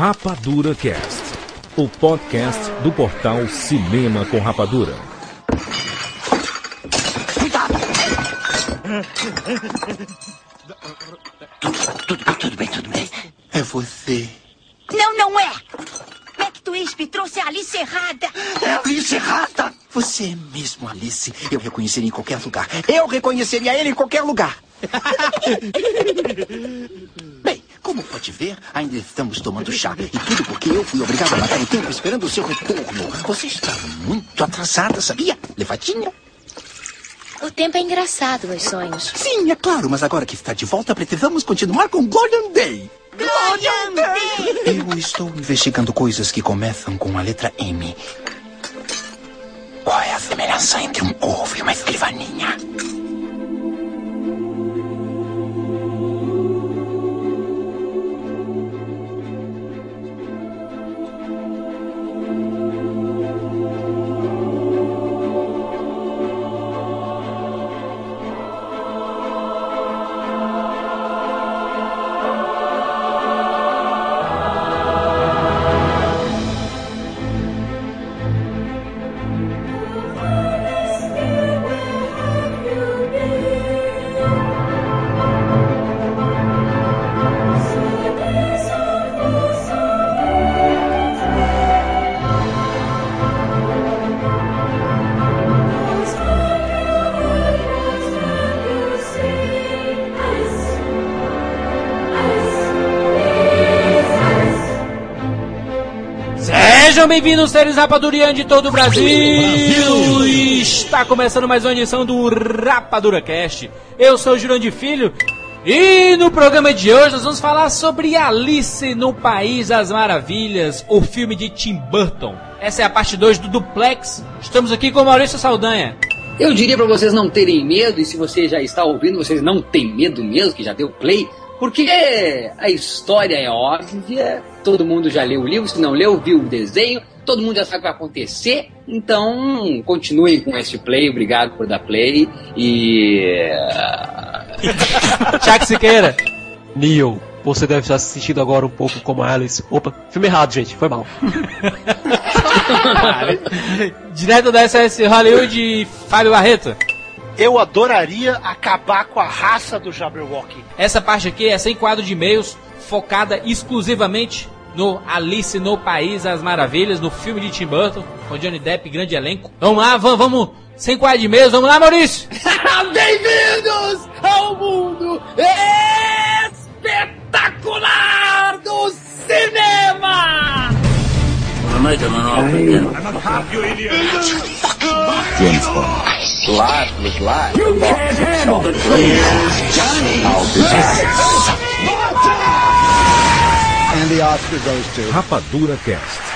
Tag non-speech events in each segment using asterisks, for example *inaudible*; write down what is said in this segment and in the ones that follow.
Rapadura Cast, o podcast do portal Cinema com Rapadura. Tudo, tudo bem, tudo bem. É você. Não, não é! Mactwisp trouxe a Alice errada. É a Alice errada! Você é mesmo, Alice. Eu reconheceria em qualquer lugar. Eu reconheceria ele em qualquer lugar. *laughs* Pode ver, ainda estamos tomando chá. E tudo porque eu fui obrigado a matar o tempo esperando o seu retorno. Você está muito atrasada, sabia? Levadinha? O tempo é engraçado nos sonhos. Sim, é claro, mas agora que está de volta, precisamos continuar com Glorian Day. Glorian Day! Eu estou investigando coisas que começam com a letra M. Qual é a semelhança entre um corvo e uma escrivaninha? Sejam bem-vindos, seres rapadurianos de todo o Brasil. Está começando mais uma edição do Rapadura Cast. Eu sou o Jurandir Filho e no programa de hoje nós vamos falar sobre Alice no País das Maravilhas, o filme de Tim Burton. Essa é a parte 2 do Duplex. Estamos aqui com Maurício Saldanha. Eu diria pra vocês não terem medo, e se você já está ouvindo, vocês não têm medo mesmo, que já deu play, porque a história é óbvia, todo mundo já leu o livro, se não leu, viu o desenho, todo mundo já sabe o que vai acontecer, então continuem com esse play, obrigado por dar play, e... *laughs* Tiago Siqueira. Neil, você deve estar se sentindo agora um pouco como a Alice. Opa, filme errado, gente, foi mal. *laughs* Direto da SS Hollywood, Fábio Barreto. Eu adoraria acabar com a raça do Jabberwocky. Essa parte aqui é sem quadro de e-mails, focada exclusivamente no Alice no País das Maravilhas, no filme de Tim Burton, com Johnny Depp, grande elenco. Vamos lá, vamos, vamos sem quadro de e-mails, vamos lá, Maurício! *laughs* Bem-vindos ao mundo espetacular do cinema! Rapadura Cast.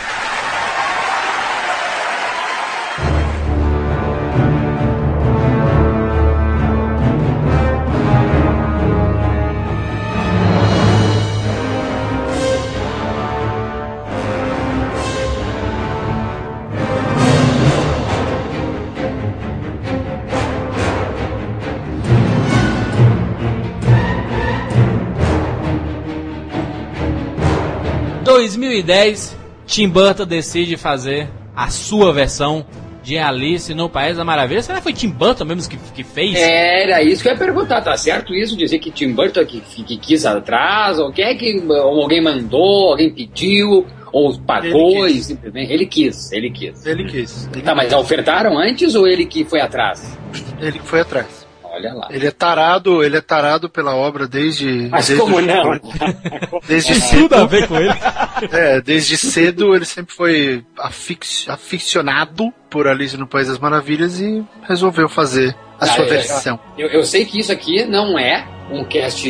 2010, Tim Burton decide fazer a sua versão de Alice no País da Maravilha. Será que foi Tim Burton mesmo que, que fez? Era isso que eu ia perguntar, tá certo isso? Dizer que Tim Burton que, que quis atrás, ou quer que ou alguém mandou, alguém pediu, ou pagou Ele e simplesmente. Ele quis, ele quis. Ele quis. Ele, Tá, mas já ofertaram antes ou ele que foi atrás? ele que foi atrás. Olha lá. Ele é tarado, ele é tarado pela obra desde. Mas desde como não? *laughs* Desde Tudo a cedo. ver com ele. *laughs* É, desde cedo ele sempre foi afix, aficionado por Alice no País das Maravilhas e resolveu fazer a Ah, sua é, versão. Eu, eu sei que isso aqui não é um cast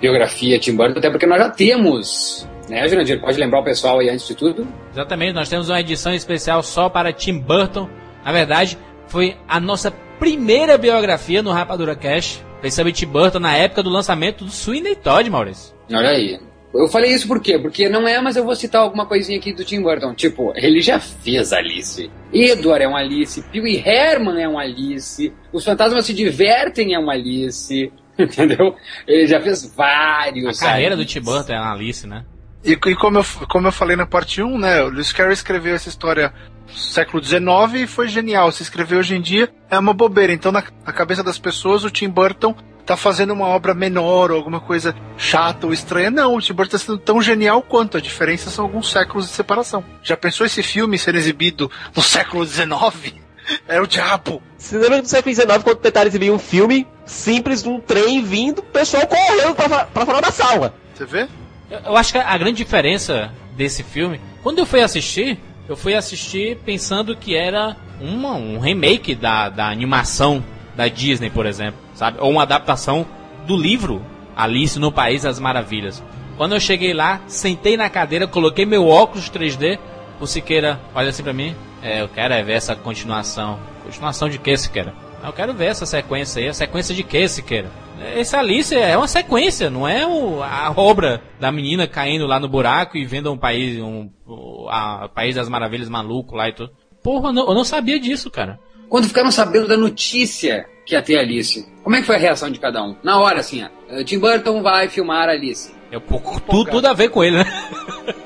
biografia Tim Burton, até porque nós já temos. Né, Jurandir? Pode lembrar o pessoal aí antes de tudo? Exatamente, nós temos uma edição especial só para Tim Burton. Na verdade, foi a nossa primeira biografia no Rapadura Cash. Pensando em Tim Burton na época do lançamento do Sweeney Todd, Maurício. Olha aí. Eu falei isso por quê? Porque não é, mas eu vou citar alguma coisinha aqui do Tim Burton. Tipo, ele já fez Alice. Edward é um Alice. Pee Herman é um Alice. Os fantasmas se divertem é um Alice. *laughs* Entendeu? Ele já fez A vários. carreira do Alice. Tim Burton é uma Alice, né? E, e como, eu, como eu falei na parte 1, né, o Lewis Carroll escreveu essa história no século XIX e foi genial. Se escrever hoje em dia é uma bobeira. Então, na, na cabeça das pessoas, o Tim Burton tá fazendo uma obra menor ou alguma coisa chata ou estranha. Não, o Tim Burton está sendo tão genial quanto. A diferença são alguns séculos de separação. Já pensou esse filme ser exibido no século XIX? *laughs* É o diabo. Você lembra do século XIX quando tentaram exibir um filme simples de um trem vindo, o pessoal correndo pra, pra fora da sala? Você vê? Eu, eu acho que a grande diferença desse filme, quando eu fui assistir, eu fui assistir pensando que era uma, um remake da, da animação da Disney, por exemplo, sabe? Ou uma adaptação do livro Alice no País das Maravilhas. Quando eu cheguei lá, sentei na cadeira, coloquei meu óculos 3D, o Siqueira olha assim pra mim, é, eu quero é ver essa continuação. Continuação de que, Siqueira? Eu quero ver essa sequência aí. A sequência de que, Siqueira? Esse Alice é uma sequência, não é o, a obra da menina caindo lá no buraco e vendo um país, um, o a, País das Maravilhas maluco lá e tudo. Porra, eu não, eu não sabia disso, cara. Quando ficaram sabendo da notícia que ia ter Alice, como é que foi a reação de cada um? Na hora, assim, ó, Tim Burton vai filmar Alice. Eu, tudo, tudo a ver com ele, né?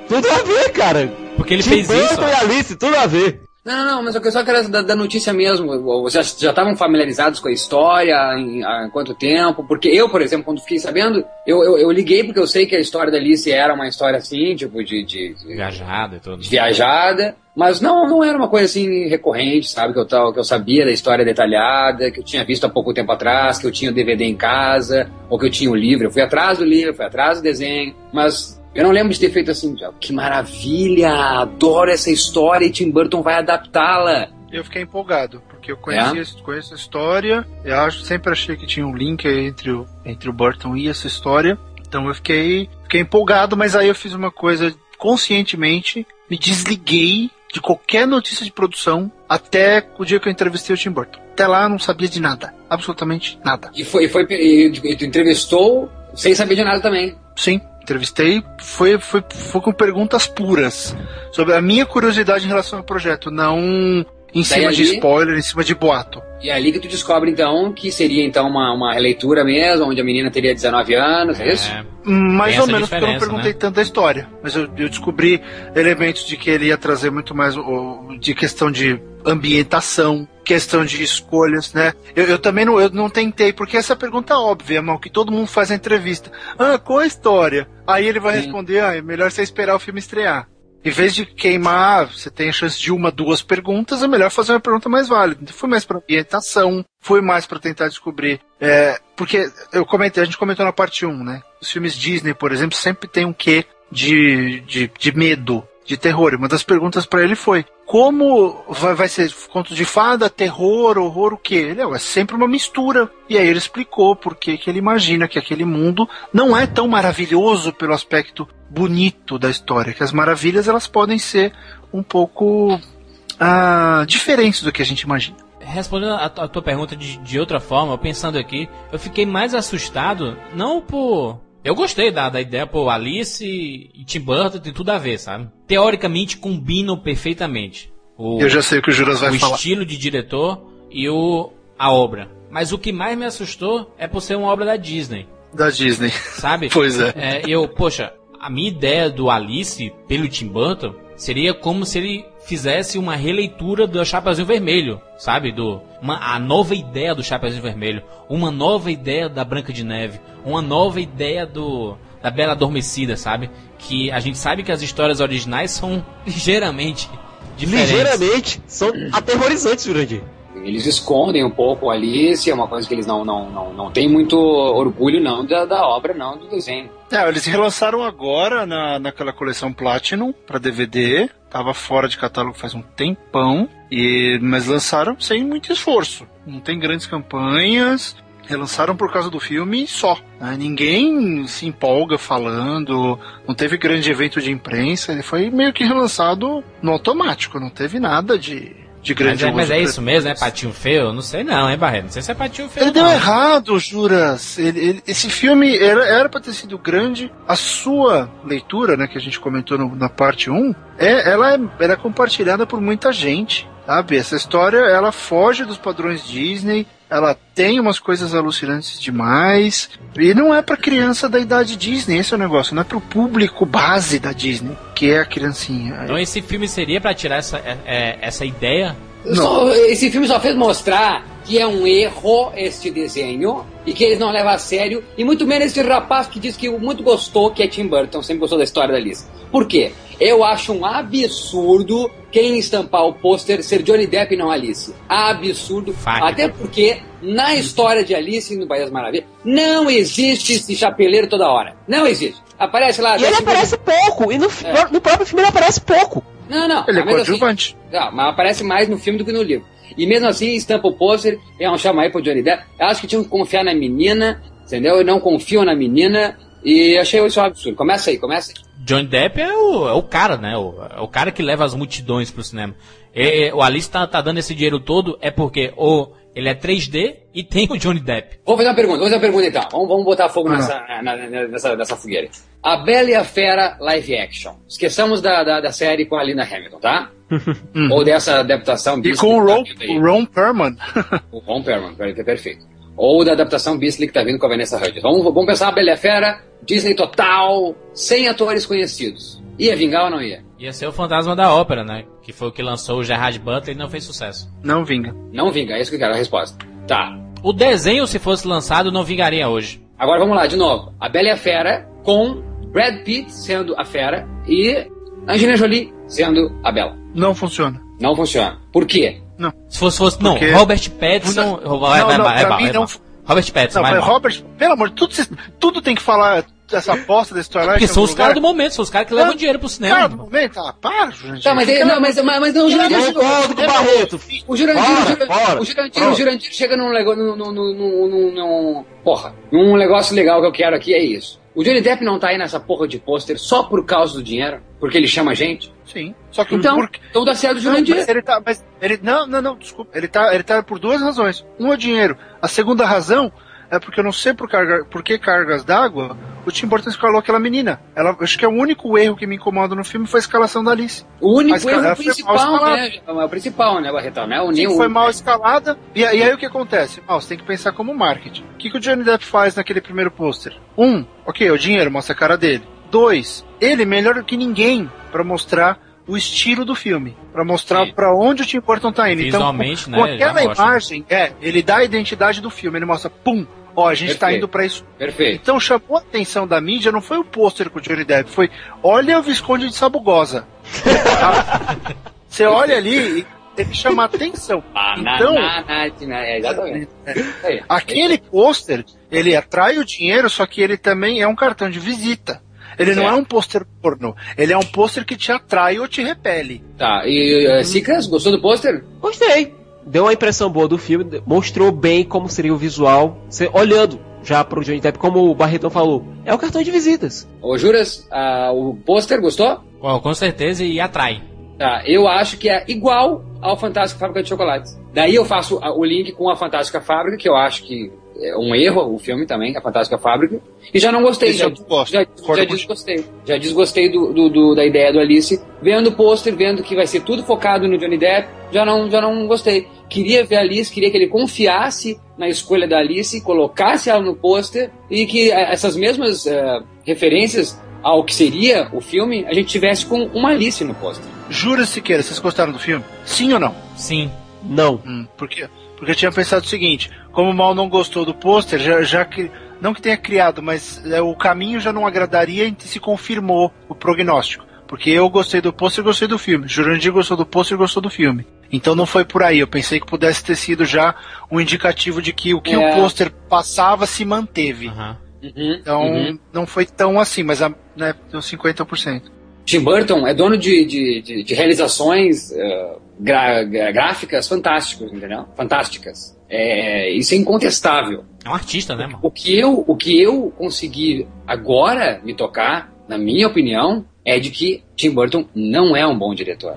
Tudo a ver, cara. Porque ele Tim fez Burton isso. e Alice, tudo a ver. Não, não, não, mas eu só quero da, da notícia mesmo. Vocês já estavam familiarizados com a história em, há quanto tempo? Porque eu, por exemplo, quando fiquei sabendo, eu, eu, eu liguei porque eu sei que a história da Alice era uma história assim, tipo, de, de, de, Viajado e tudo. viajada. Mas não, não era uma coisa assim recorrente, sabe? Que eu, tava- que eu sabia da história detalhada, que eu tinha visto há pouco tempo atrás, que eu tinha o DVD em casa, ou que eu tinha o livro. Eu fui atrás do livro, fui atrás do desenho, mas eu não lembro de ter feito assim, que maravilha, adoro essa história e Tim Burton vai adaptá-la. Eu fiquei empolgado, porque eu conhecia, conheço a história, eu acho, sempre achei que tinha um link entre o, entre o Burton e essa história. Então eu fiquei, fiquei empolgado, mas aí eu fiz uma coisa conscientemente, me desliguei de qualquer notícia de produção até o dia que eu entrevistei o Tim Burton. Até lá eu não sabia de nada, absolutamente nada. E foi, foi e, e tu entrevistou sem saber de nada também. Sim, entrevistei, foi, foi, foi com perguntas puras. Sobre a minha curiosidade em relação ao projeto, não em cima de ali- spoiler, em cima de boato. E é ali que tu descobre então que seria então uma, uma releitura mesmo, onde a menina teria 19 anos, é, isso? É, Mais Tem ou menos, porque eu não perguntei né? tanta história. Mas eu, eu descobri elementos de que ele ia trazer muito mais o- de questão de ambientação, questão de escolhas, né? Eu, eu também não, eu não tentei, porque essa pergunta é óbvia, mal, que todo mundo faz na entrevista. Ah, qual a história? Aí ele vai Sim. responder, ah, é melhor você esperar o filme estrear. Em vez de queimar, você tem a chance de uma, duas perguntas, é melhor fazer uma pergunta mais válida. Então, Fui mais para ambientação, fui mais para tentar descobrir. é, porque eu comentei, a gente comentou na parte 1, né? Os filmes Disney, por exemplo, sempre tem um quê de, de, de medo, de terror. Uma das perguntas para ele foi: como vai, vai ser conto de fada, terror, horror, o quê? Ele, "Ué, é sempre uma mistura. E aí ele explicou por que ele imagina que aquele mundo não é tão maravilhoso pelo aspecto bonito da história, que as maravilhas elas podem ser um pouco ah, diferentes do que a gente imagina. Respondendo a, a tua pergunta de, de outra forma, pensando aqui, eu fiquei mais assustado, não por. Eu gostei da, da ideia, pô, Alice e Tim Burton tem tudo a ver, sabe? Teoricamente combinam perfeitamente. O, Eu já sei o que o Juras vai o falar. estilo de diretor e o, a obra. Mas o que mais me assustou é por ser uma obra da Disney, Da Disney. sabe? *laughs* Pois é. É, eu, poxa, a minha ideia do Alice pelo Tim Burton seria como se ele fizesse uma releitura do Chapeuzinho Vermelho, sabe? Do uma, a nova ideia do Chapeuzinho Vermelho, uma nova ideia da Branca de Neve, uma nova ideia do da Bela Adormecida, sabe? Que a gente sabe que as histórias originais são *laughs* ligeiramente diferentes. Ligeiramente, são aterrorizantes, Jurandir. Eles escondem um pouco a Alice, é uma coisa que eles não, não, não, não têm muito orgulho não da, da obra, não, do desenho. É, eles relançaram agora na, naquela coleção Platinum para DVD. Tava fora de catálogo faz um tempão. E, mas lançaram sem muito esforço. Não tem grandes campanhas. Relançaram por causa do filme só. né? Ninguém se empolga falando. Não teve grande evento de imprensa. Ele foi meio que relançado no automático. Não teve nada de, de Mas grande é, mas é isso mesmo, é patinho feio? Não sei não, hein, Barreto? Não sei se é patinho feio Ele deu não. errado, Juras. Ele- ele- esse filme era, era pra ter sido grande. A sua leitura, né, que a gente comentou no- na parte 1, é, ela, é, ela é compartilhada por muita gente. Sabe? Essa história ela foge dos padrões Disney. Ela tem umas coisas alucinantes demais. E não é pra criança da idade Disney, esse é o negócio. Não é pro público base da Disney, que é a criancinha. Então esse filme seria pra tirar essa, é, é, essa ideia? Só- esse filme só fez mostrar que é um erro este desenho e que eles não levam a sério, e muito menos esse rapaz que diz que muito gostou, que é Tim Burton, sempre gostou da história da Alice. Por quê? Eu acho um absurdo quem estampar o pôster ser Johnny Depp e não Alice. Absurdo. Até porque na história de Alice no País das Maravilhas não existe esse chapeleiro toda hora. Não existe. Aparece lá. E ele aparece pouco, e no, É. no próprio filme ele aparece pouco. Não, não. Ele é assim, coadjuvante. não, mas aparece mais no filme do que no livro. E mesmo assim, estampa o pôster, é um chama aí pro Johnny Depp. Eu acho que tinham que confiar na menina, entendeu? Eu não confio na menina. E achei isso um absurdo. Começa aí, começa aí. Johnny Depp é o, é o cara, né? O, é o cara que leva as multidões pro cinema. E- e o Alice tá, tá dando esse dinheiro todo é porque ou ele é 3D e tem o Johnny Depp. Vou fazer uma pergunta, vou fazer uma pergunta então. Vamos, vamos botar fogo Ah. nessa, na- na- nessa, nessa fogueira. A Bela e a Fera live action. Esqueçamos da, da, da série com a Linda Hamilton, tá? *laughs* Ou dessa adaptação E Beastly com o que tá Ron, aí. o Ron Perlman. *laughs* O Ron Perlman, per- perfeito. Ou da adaptação Beastly que tá vindo com a Vanessa Hudgens. Vamos, vamos pensar a Bela e a Fera, Disney total, sem atores conhecidos. Ia vingar ou não ia? Ia ser o Fantasma da Ópera, né? Que foi o que lançou o Gerard Butler e não fez sucesso. Não vinga. Não vinga, é isso que eu quero a resposta. Tá. O desenho, se fosse lançado, não vingaria hoje. Agora vamos lá, de novo. A Bela e a Fera com Brad Pitt sendo a Fera e Angelina Jolie sendo a Bela. Não funciona. Não funciona. Por quê? Não. Se fosse, fosse não, Robert Pattinson... Não, vai, não, vai, vai. Robert Pattinson, Não, vai. Robert, pelo amor de tudo, cês- tudo tem que falar dessa aposta da Starlight. Porque são os caras do momento, são os caras que levam dinheiro pro cinema. Cara, do momento, ah, para, gente. Tá, mas, ele- não, mas, mas, mas não, o Jurandir, Concordo com o Barreto. o Jurandir, o Jurandir, o Jurandir, Jurandir chega num negócio, num, num, num, porra, num negócio legal que eu quero aqui é isso. O Johnny Depp não tá aí nessa porra de pôster só por causa do dinheiro, porque ele chama a gente. Sim. Só que Então, por... então dá certo o Não, Jurandir. mas ele tá, mas ele não, não, não, desculpa. Ele tá, ele tá por duas razões. Um é dinheiro. A segunda razão é porque eu não sei por, carga, por que cargas d'água o Tim Burton escalou aquela menina. Ela, acho que é o único erro que me incomoda no filme foi a escalação da Alice. O único Mas, cara, erro ela mal principal, escalada. né? É o principal, né, Barretão? Né? O Sim, foi mal escalada. E, e aí o que acontece? Ah, você tem que pensar como marketing. O que, que o Johnny Depp faz naquele primeiro pôster? Um, ok, o dinheiro mostra a cara dele. Dois, ele melhor do que ninguém pra mostrar o estilo do filme, Pra mostrar pra onde o Tim Burton tá indo. Visualmente, então, né, com aquela imagem, é, ele dá a identidade do filme, ele mostra, pum, ó, a gente tá Perfeito. indo pra isso. Perfeito. Então chamou a atenção da mídia, não foi o pôster com o Johnny Depp, foi, olha o Visconde de Sabugosa. *laughs* Você olha ali e ele chama a atenção. Então, Banana, é, exatamente. Isso aí. Aquele pôster, ele atrai o dinheiro, só que ele também é um cartão de visita. Ele não Certo. é um pôster pornô. Ele é um pôster que te atrai ou te repele. Tá, e uh, Cicas, gostou do pôster? Gostei. Deu uma impressão boa do filme, mostrou bem como seria o visual. Você olhando já pro Johnny Depp, como o Barretão falou, é o cartão de visitas. Ô, Juras, ah, o pôster gostou? Com certeza, e atrai. Tá, eu acho que é igual ao Fantástica Fábrica de Chocolates. Daí eu faço o link com a Fantástica Fábrica, que eu acho que é um erro o filme também, a Fantástica Fábrica. E já não gostei, Esse já, já, já desgostei. Já desgostei do, do- do- da ideia do Alice. Vendo o pôster, vendo que vai ser tudo focado no Johnny Depp, já não, já não gostei. Queria ver a Alice, queria que ele confiasse na escolha da Alice, colocasse ela no pôster e que essas mesmas eh, referências ao que seria o filme, a gente tivesse com uma Alice no pôster. Jura Siqueira, vocês gostaram do filme? Sim ou não? Sim. Não. Hum, por quê? Porque eu tinha pensado o seguinte: como o Mal não gostou do pôster, já, já que. Não que tenha criado, mas é, o caminho já não agradaria e se confirmou o prognóstico. Porque eu gostei do pôster e gostei do filme. Jurandir gostou do pôster e gostou do filme. Então não foi por aí. Eu pensei que pudesse ter sido já um indicativo de que o que É. o pôster passava se manteve. Uhum, Então uhum. não foi tão assim, mas a, né, deu 50%. Tim Burton é dono de, de, de- de realizações gra- gra- gráficas fantásticas, entendeu? Fantásticas. É, isso é incontestável. É um artista, né, mano? O que, eu, o que eu consegui agora me tocar, na minha opinião, é de que Tim Burton não é um bom diretor.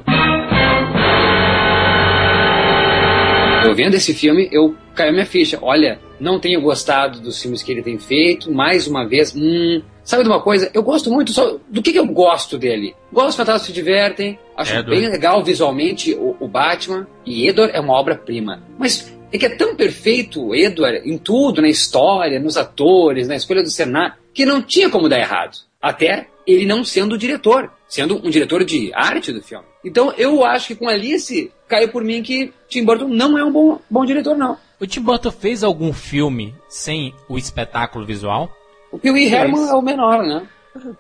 Eu vendo esse filme, eu caiu minha ficha. Olha, não tenho gostado dos filmes que ele tem feito. Mais uma vez, hum, sabe de uma coisa? Eu gosto muito só do que, que eu gosto dele. Gosto Fantásticos se divertem, acho Edward. bem legal visualmente o, o Batman. E Edward é uma obra-prima. Mas é que é tão perfeito o Edward em tudo, na história, nos atores, na escolha do cenário, que não tinha como dar errado. Até ele não sendo o diretor, sendo um diretor de arte do filme. Então eu acho que com Alice caiu por mim que Tim Burton não é um bom, bom diretor, não. O Tim Burton fez algum filme sem o espetáculo visual? O Pee Wee Herman é o menor, né?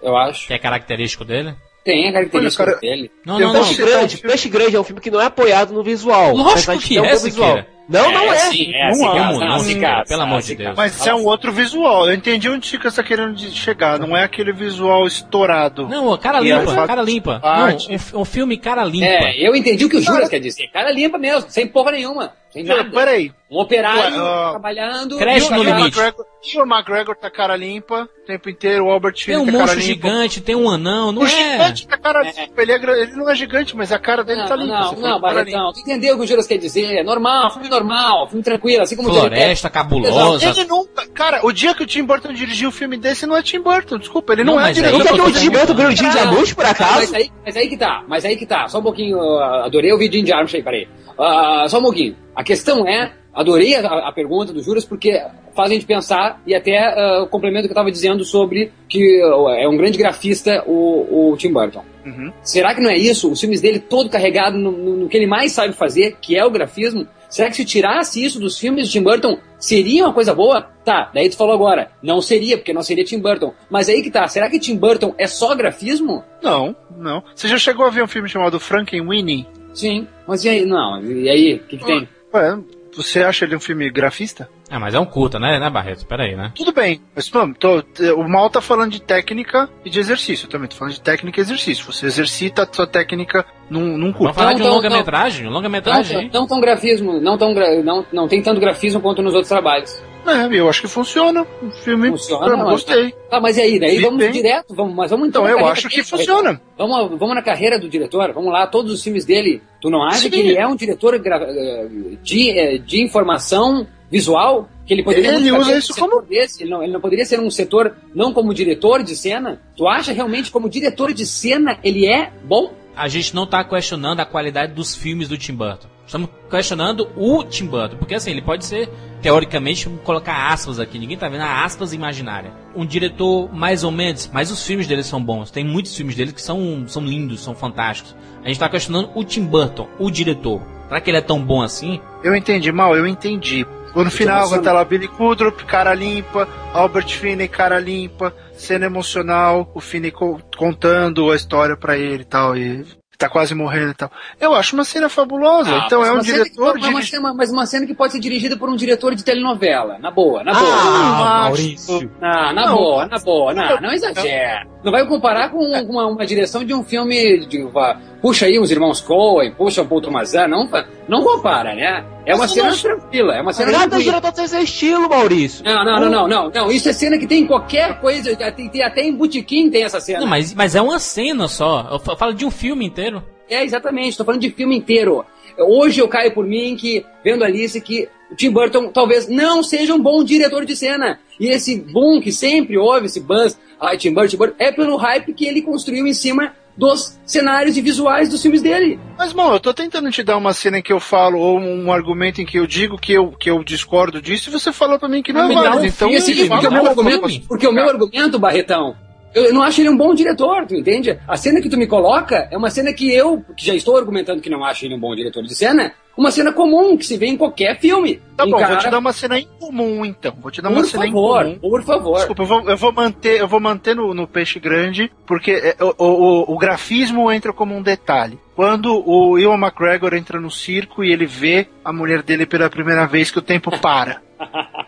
Eu acho. Que é característico dele? Tem a característica Olha, cara, dele. Não, não, não. Peixe Grande, Peixe Grande é um filme que não é apoiado no visual. Lógico que um é, bom visual. Siqueira. Não, não é. sim, é Não assim, há, cara, não, não, não, assim, cara, pelo amor de Deus. cara. Mas isso é um outro visual. Eu entendi onde você está querendo de- chegar. Não é aquele visual estourado. Não, cara E limpa, a- cara limpa. arte. Não, um, fi- um filme cara limpa. É, eu entendi o que o Juras quer dizer. Cara limpa mesmo, sem porra nenhuma. Sem Não, nada. Peraí. Um operário ó, trabalhando. Creche no o limite. McGregor, o McGregor tá cara limpa o tempo inteiro. O Albert Tem um tá cara monstro limpa. gigante, tem um anão, não O é? gigante tá cara limpa. Ele, é ele não é gigante, mas a cara dele Não, tá limpa. não, não, cara Barretão, tu entendeu o que o Juras quer dizer? É normal, filme normal, filme tranquilo, assim como o Floresta cabulosa. Ele nunca. Cara, o dia que o Tim Burton dirigiu um filme desse não é Tim Burton, desculpa. Ele não, Não, é mas diretor. Nunca viu tô o Tim Burton ver o Jim Jarmusch, por Mas acaso? aí, mas aí que tá, mas aí que tá. Só um pouquinho, uh, adorei ouvir Jim Jarmusch aí, peraí. Ah, só um pouquinho. A questão é, adorei a, a pergunta do Juras porque faz a gente pensar e até ah, complemento o que eu tava dizendo sobre que uh, é um grande grafista o, o Tim Burton. Uhum. Será que não é isso? Os filmes dele todo carregado no, no- no que ele mais sabe fazer, que é o grafismo. Será que se tirasse isso dos filmes de Tim Burton, seria uma coisa boa? Tá, daí tu falou agora, não seria, porque não seria Tim Burton. Mas aí que tá, será que Tim Burton é só grafismo? Não, não. Você já chegou a ver um filme chamado Frankenweenie? Sim, mas e aí? Não, e aí? O que, que tem? Ué, você acha ele um filme grafista? Ah, mas é um curta, né, né, Barreto? Pera aí, né? Tudo bem, mas mano, tô- o Mal tá falando de técnica e de exercício. Eu também tô falando de técnica e exercício. Você exercita a sua técnica num, num Vamos curto. falar Não, de um não, longa-metragem? Um Não, longa-metragem, hein? não tão grafismo, não, tão gra- não, não tem tanto grafismo quanto nos outros trabalhos. É, eu acho que funciona. O filme, Funciona, eu gostei. Tá, mas e aí? Daí Vi vamos bem. direto, vamos, mas vamos então. Então, eu acho que dele, funciona. Vamos, vamos na carreira do diretor, vamos lá, todos os filmes dele. Tu não acha Sim. que ele é um diretor eh, de, eh, de informação visual? Que ele poderia Ele usa isso um como- desse? Ele não, ele não poderia ser um setor não como diretor de cena? Tu acha realmente como diretor de cena ele é bom? A gente não tá questionando a qualidade dos filmes do Tim Burton. Estamos questionando o Tim Burton. Porque assim, ele pode ser, teoricamente, vamos colocar aspas aqui, ninguém tá vendo, a aspas imaginária. Um diretor mais ou menos, mas os filmes dele são bons. Tem muitos filmes dele que são, são lindos, são fantásticos. A gente tá questionando o Tim Burton, o diretor. Será que ele é tão bom assim? Eu entendi mal, eu entendi. No final, quando tá lá Billy Kudrup, cara limpa, Albert Finney, cara limpa, cena emocional, o Finney co- contando a história pra ele e tal, e tá quase morrendo e tal. Eu acho uma cena fabulosa. Ah, então é um uma cena que- diretor mas uma Mas uma cena que pode ser dirigida por um diretor de telenovela. Na boa, na boa. Ah, Maurício. Ah, na Não. boa, na boa. Não, não exagera. Não vai comparar com uma, uma direção de um filme. De, vá, puxa aí os irmãos Coen, puxa o Paul Tomazan. Não, não compara, né? É uma cena não acho- tranquila. É uma cena Nada tranquila. diretor tem seu estilo, Maurício. Não, não, não, não, não, não. Isso é cena que tem em qualquer coisa. Tem, tem até em botequim tem essa cena. Não, mas, mas é uma cena só. Eu fa- falo de um filme inteiro. É, exatamente, tô falando de filme inteiro. Hoje eu caio por mim que, vendo Alice, que o Tim Burton talvez não seja um bom diretor de cena. E esse boom que sempre houve, esse buzz, ai, Tim Burton, Tim Burton, é pelo hype que ele construiu em cima dos cenários e visuais dos filmes dele. Mas, bom, eu tô tentando te dar uma cena em que eu falo, ou um argumento em que eu digo que eu, que eu discordo disso, e você falou pra mim que não é me dá válido. Então, filme, porque, o meu um argumento, porque o meu argumento, Barretão, eu não acho ele um bom diretor, tu entende? A cena que tu me coloca é uma cena que eu, que já estou argumentando que não acho ele um bom diretor de cena, uma cena comum que se vê em qualquer filme. Tá Um bom, cara- vou te dar uma cena em comum, então. Vou te dar uma Por cena favor, em comum. por favor. Desculpa, eu vou, eu vou manter, eu vou manter no, no peixe grande, porque é, o, o, o grafismo entra como um detalhe. Quando o Ewan McGregor entra no circo e ele vê a mulher dele pela primeira vez que o tempo para. *laughs*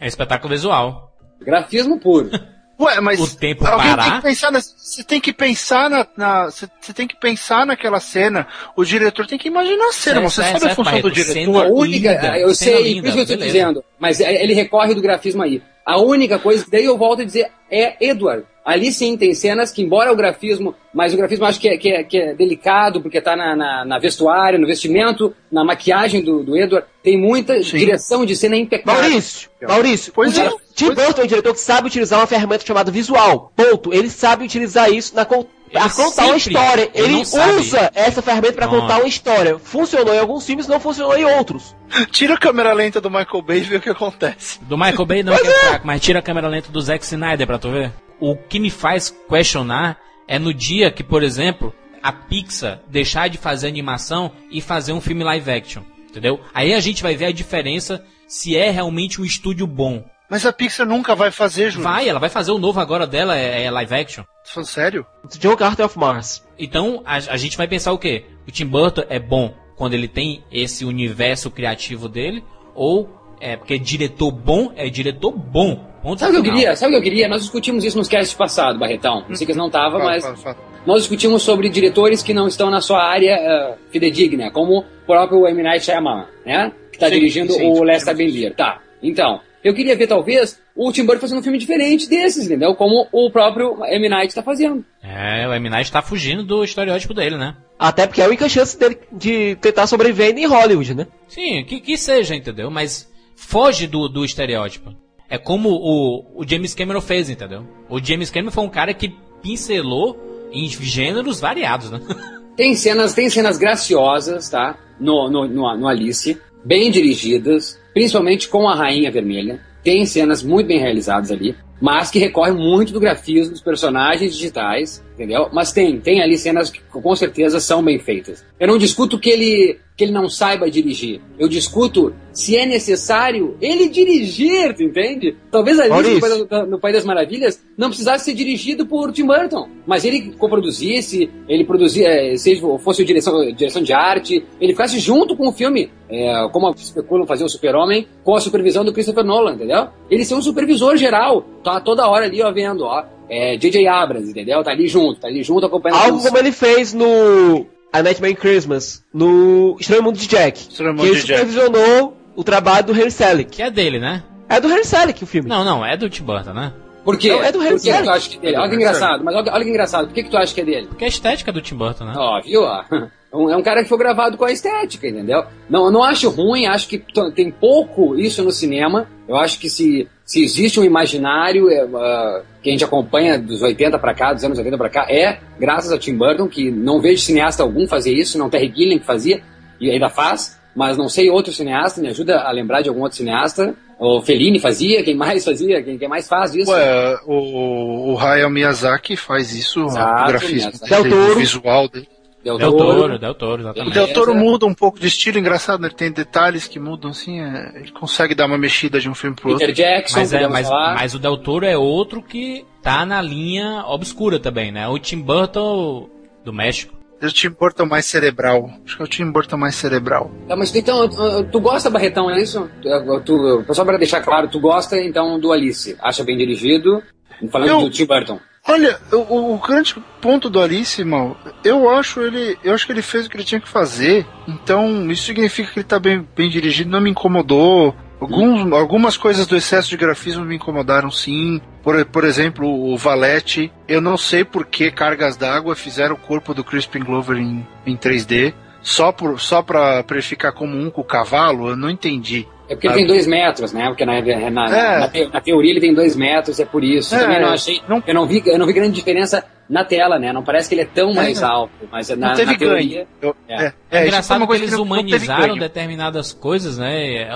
É espetáculo visual. Grafismo puro. *laughs* Ué, mas O tempo alguém parar? tem que pensar na, você tem que pensar na, na- você, você tem que pensar naquela cena. O diretor tem que imaginar a cena. Certo, você certo, sabe a certo, função do diretor? A única, linda, eu sei, linda, por isso que eu estou beleza. dizendo, mas é- ele recorre do grafismo aí. A única coisa que daí eu volto a dizer é Edward. Ali sim tem cenas que, embora o grafismo, mas o grafismo acho que é, que é, que é delicado, porque tá na, na, na vestuário, no vestimento, na maquiagem do, do Edward, tem muita Sim. direção de cena impecável. Maurício, Maurício, Pois o é, Tim pois é. Burton é um diretor que sabe utilizar uma ferramenta chamada visual. Ponto. Ele sabe utilizar isso na con- Ele contar uma história. ele usa essa ferramenta pra Pronto. contar uma história. Funcionou em alguns filmes, não funcionou em outros. *laughs* Tira a câmera lenta do Michael Bay e vê o que acontece. Do Michael Bay não, que é fraco, mas tira a câmera lenta do Zack Snyder pra tu ver. O que me faz questionar é no dia que, por exemplo, a Pixar deixar de fazer animação e fazer um filme live action. Entendeu? Aí a gente vai ver a diferença se é realmente um estúdio bom. Mas a Pixar nunca vai fazer, Júlio. Vai, ela vai fazer o novo agora dela, é, é live action. Tá falando sério? John Carter of Mars. Então a, a gente vai pensar o quê? O Tim Burton é bom quando ele tem esse universo criativo dele, ou é porque diretor bom é diretor bom. Ponto Sabe o que eu queria? Sabe o que eu queria? Nós discutimos isso nos casts passados, Barretão. Não sei que não tava, Fala, mas fala, fala. nós discutimos sobre diretores que não estão na sua área eh, fidedigna, como o próprio M. Night Shyamalan, né? Que está Sim, dirigindo sim, o sim. Lester Benlier. Tá, então, eu queria ver talvez o Tim Burton fazendo um filme diferente desses, entendeu? Como o próprio M. Night está fazendo. É, o M. Night tá fugindo do estereótipo dele, né? Até porque é a única chance dele de tentar sobreviver em Hollywood, né? Sim, que, que seja, entendeu? Mas foge do, do estereótipo. É como o, o James Cameron fez, entendeu? O James Cameron foi um cara que pincelou em gêneros variados, né? *laughs* Tem cenas, tem cenas graciosas, tá? No, no, no, no Alice, bem dirigidas, principalmente com a Rainha Vermelha. Tem cenas muito bem realizadas ali, mas que recorrem muito do grafismo dos personagens digitais, entendeu? Mas tem, tem ali cenas que com certeza são bem feitas. Eu não discuto que ele, que ele não saiba dirigir. Eu discuto se é necessário ele dirigir, tu entende? Talvez Alice no Maurício. País, das- no País das Maravilhas não precisasse ser dirigido por Tim Burton, mas ele coproduzisse, ele produzia, eh, seja fosse direção, direção de arte, ele ficasse junto com o filme, eh, como especulam fazer o Super-Homem, com a supervisão do Christopher Nolan, entendeu? Ele ser um supervisor geral, tá toda hora ali, ó, vendo, ó, é, J.J. Abrams, entendeu? Tá ali junto, tá ali junto acompanhando Algo como ele fez no A Nightmare Christmas, no Estranho Mundo de Jack. Estranho que Mundo ele de Jack. supervisionou o trabalho do Harry Selick. Que é dele, né? É do Harry Selick o filme. Não, não, é do Tim Burton, né? Por quê? Não, é do Harry que que tu Selick. acha que é dele? É Olha que engraçado, mas olha, olha que engraçado, por que que tu acha que é dele? Porque é a estética do Tim Burton, né? Ó, viu? ó? *laughs* É um- cara que foi gravado com a estética, entendeu? Não, eu não acho ruim, acho que tem pouco isso no cinema. Eu acho que se, se existe um imaginário é, ah, que a gente acompanha dos 80 pra cá, dos anos 80 pra cá, é graças a Tim Burton, que não vejo cineasta algum fazer isso, não Terry Gilliam que fazia, e ainda faz, mas não sei outro cineasta, me ajuda a lembrar de algum outro cineasta. O Fellini fazia, quem mais fazia, quem, quem mais faz isso? Ué, o, o Hayao Miyazaki faz isso, Exato, o grafismo, Miyazaki. Dele, o visual dele. Del Del Toro. Toro, Del Toro, O exatamente. Del Toro é. muda um pouco de estilo, engraçado, né? ele tem detalhes que mudam assim, é, ele consegue dar uma mexida de um filme pro outro. Peter Jackson, Mas, é, mas, mas o Del Toro é outro que tá na linha obscura também, né? O Tim Burton do México. É o Tim Burton mais cerebral. Acho que é o Tim Burton mais cerebral. Tá, mas então, tu- gosta, Barretão, é isso? Tu, tu, só para deixar claro, tu gosta então do Alice? Acha bem dirigido? Falando Eu- do Tim Burton. Olha, o, o grande ponto do Alice, mal, eu acho ele, eu acho que ele fez o que ele tinha que fazer. Então isso significa que ele tá bem, bem dirigido, não me incomodou. Alguns, algumas coisas do excesso de grafismo me incomodaram, sim. Por, por exemplo, o Valete. Eu não sei por que cargas d'água fizeram o corpo do Crispin Glover em, em 3D. Só, por, só pra, pra ele ficar como um com o cavalo, eu não entendi. É porque ele Ah, tem dois metros, né? Porque na, na, É. na te- na teoria ele tem dois metros, é por isso. É, Também não achei. não- Eu, não vi, eu não vi grande diferença na tela, né? Não parece que ele é tão mais alto. Mas na, na teoria. Eu- É. é, É, é, que eles humanizaram determinadas coisas, né? É,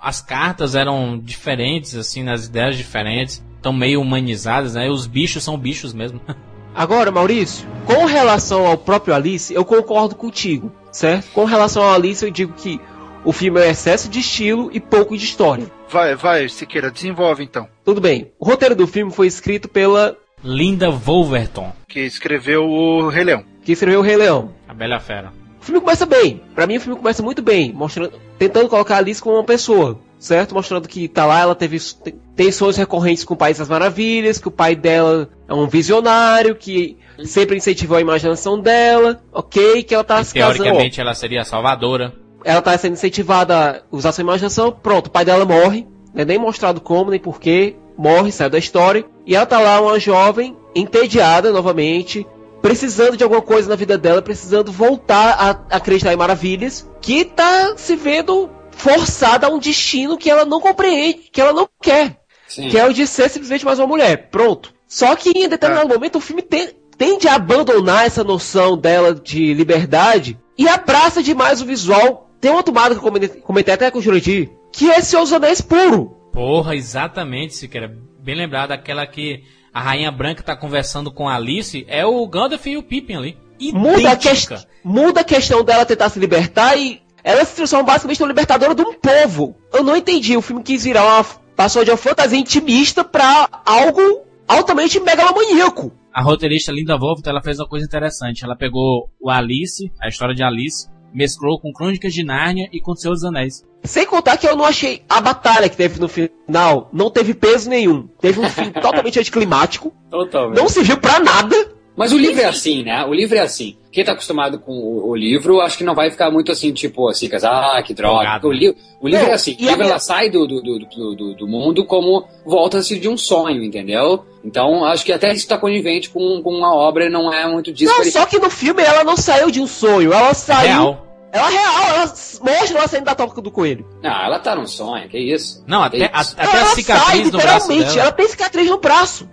As cartas eram diferentes, assim, nas ideias diferentes. Estão meio humanizadas, né? E os bichos são bichos mesmo. *laughs* Agora, Maurício, com relação ao próprio Alice, eu concordo contigo, certo? Com relação ao Alice, eu digo que o filme é excesso de estilo e pouco de história. Vai, vai, Siqueira, desenvolve então. Tudo bem. O roteiro do filme foi escrito pela Linda Wolverton, Que escreveu o Rei Leão. que escreveu o Rei Leão. a Bela Fera. O filme começa bem. Pra mim, o filme começa muito bem, mostrando, tentando colocar a Alice como uma pessoa, certo? Mostrando que tá lá, ela teve tem- tem sonhos recorrentes com o País das Maravilhas, que o pai dela é um visionário, que sempre incentivou a imaginação dela, ok? Que ela tá E, se casando. teoricamente ela seria a salvadora. Ela tá sendo incentivada a usar sua imaginação, pronto, o pai dela morre, não é nem mostrado como, nem porquê, morre, sai da história, e ela tá lá, uma jovem, entediada novamente, precisando de alguma coisa na vida dela, precisando voltar a acreditar em maravilhas, que tá se vendo forçada a um destino que ela não compreende, que ela não quer, Sim. que é o de ser simplesmente mais uma mulher, pronto. Só que em determinado momento o filme tem, tende a abandonar essa noção dela de liberdade e abraça demais o visual. Tem uma tomada que eu comentei, comentei até com o Jurandir, que é Seus Anéis puro. Porra, exatamente, Siqueira. Bem lembrado, aquela que a Rainha Branca tá conversando com a Alice, é o Gandalf e o Pippin ali. Muda a, que... Idêntica. muda a questão dela tentar se libertar e ela se transforma basicamente numa libertadora de um povo. Eu não entendi. O filme quis virar uma. Passou de uma fantasia intimista pra algo altamente megalomaníaco. A roteirista Linda Wolf, ela fez uma coisa interessante. Ela pegou o Alice, a história de Alice, mesclou com Crônicas de Nárnia e com Seus Anéis. Sem contar que eu não achei a batalha que teve no final, não teve peso nenhum. Teve um fim *laughs* totalmente anticlimático. Totalmente. Não serviu pra nada. Mas o livro é assim, né? O livro é assim. Quem tá acostumado com o, o livro, acho que não vai ficar muito assim, tipo, assim, ah, que droga. O, li o livro Não, é assim. O a livro ela sai do, do, do, do, do- do mundo como volta-se de um sonho, entendeu? Então, acho que até isso tá conivente com, com uma obra e não é muito disso. Não, só que no filme ela não saiu de um sonho, ela saiu. Real. Ela é real, ela mostra ela saindo da toca do coelho. Não, ela tá num sonho, que isso? Não, Que até, a, isso? até a ela sai cicatriz no braço literalmente, dela. ela tem cicatriz no braço.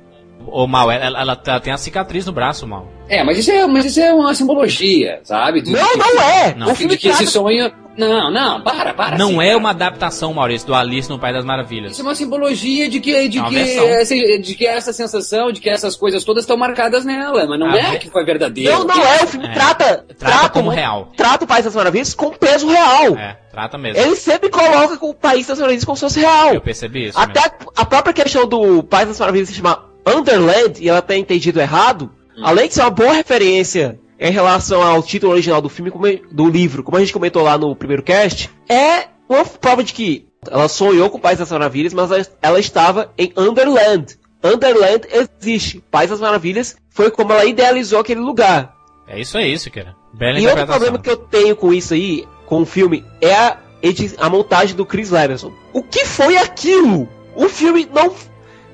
Ô, Mal, ela, ela tá- tem a cicatriz no braço, Mal. É, mas isso é, mas isso é uma simbologia, sabe? De- Não, de- não é. Não. O De, filme que esse trata- sonho. Não, não, para, para. Não assim, é cara. uma adaptação, Maurício, do Alice no País das Maravilhas. Isso é uma simbologia de que, de É que, essa, de que essa sensação, de que essas coisas todas estão marcadas nela, mas não Ah, é que foi verdadeiro. Não, não é. O filme É. trata, Trata como o- real. Trata o País das Maravilhas com peso real. É, trata mesmo. Ele sempre coloca o País das Maravilhas como se fosse real. Eu percebi isso. Até mesmo. a própria questão do País das Maravilhas se chamar Underland, e ela ter entendido errado, Hum. além de ser uma boa referência em relação ao título original do filme, como- do livro, como a gente comentou lá no primeiro cast, é uma prova de que ela sonhou com o País das Maravilhas, mas ela, ela estava em Underland. Underland existe. País das Maravilhas foi como ela idealizou aquele lugar. É isso aí, Siqueira. Bela E outro problema que eu tenho com isso aí, com o filme, é a, a montagem do Chris Levinson. O que foi aquilo? O filme não,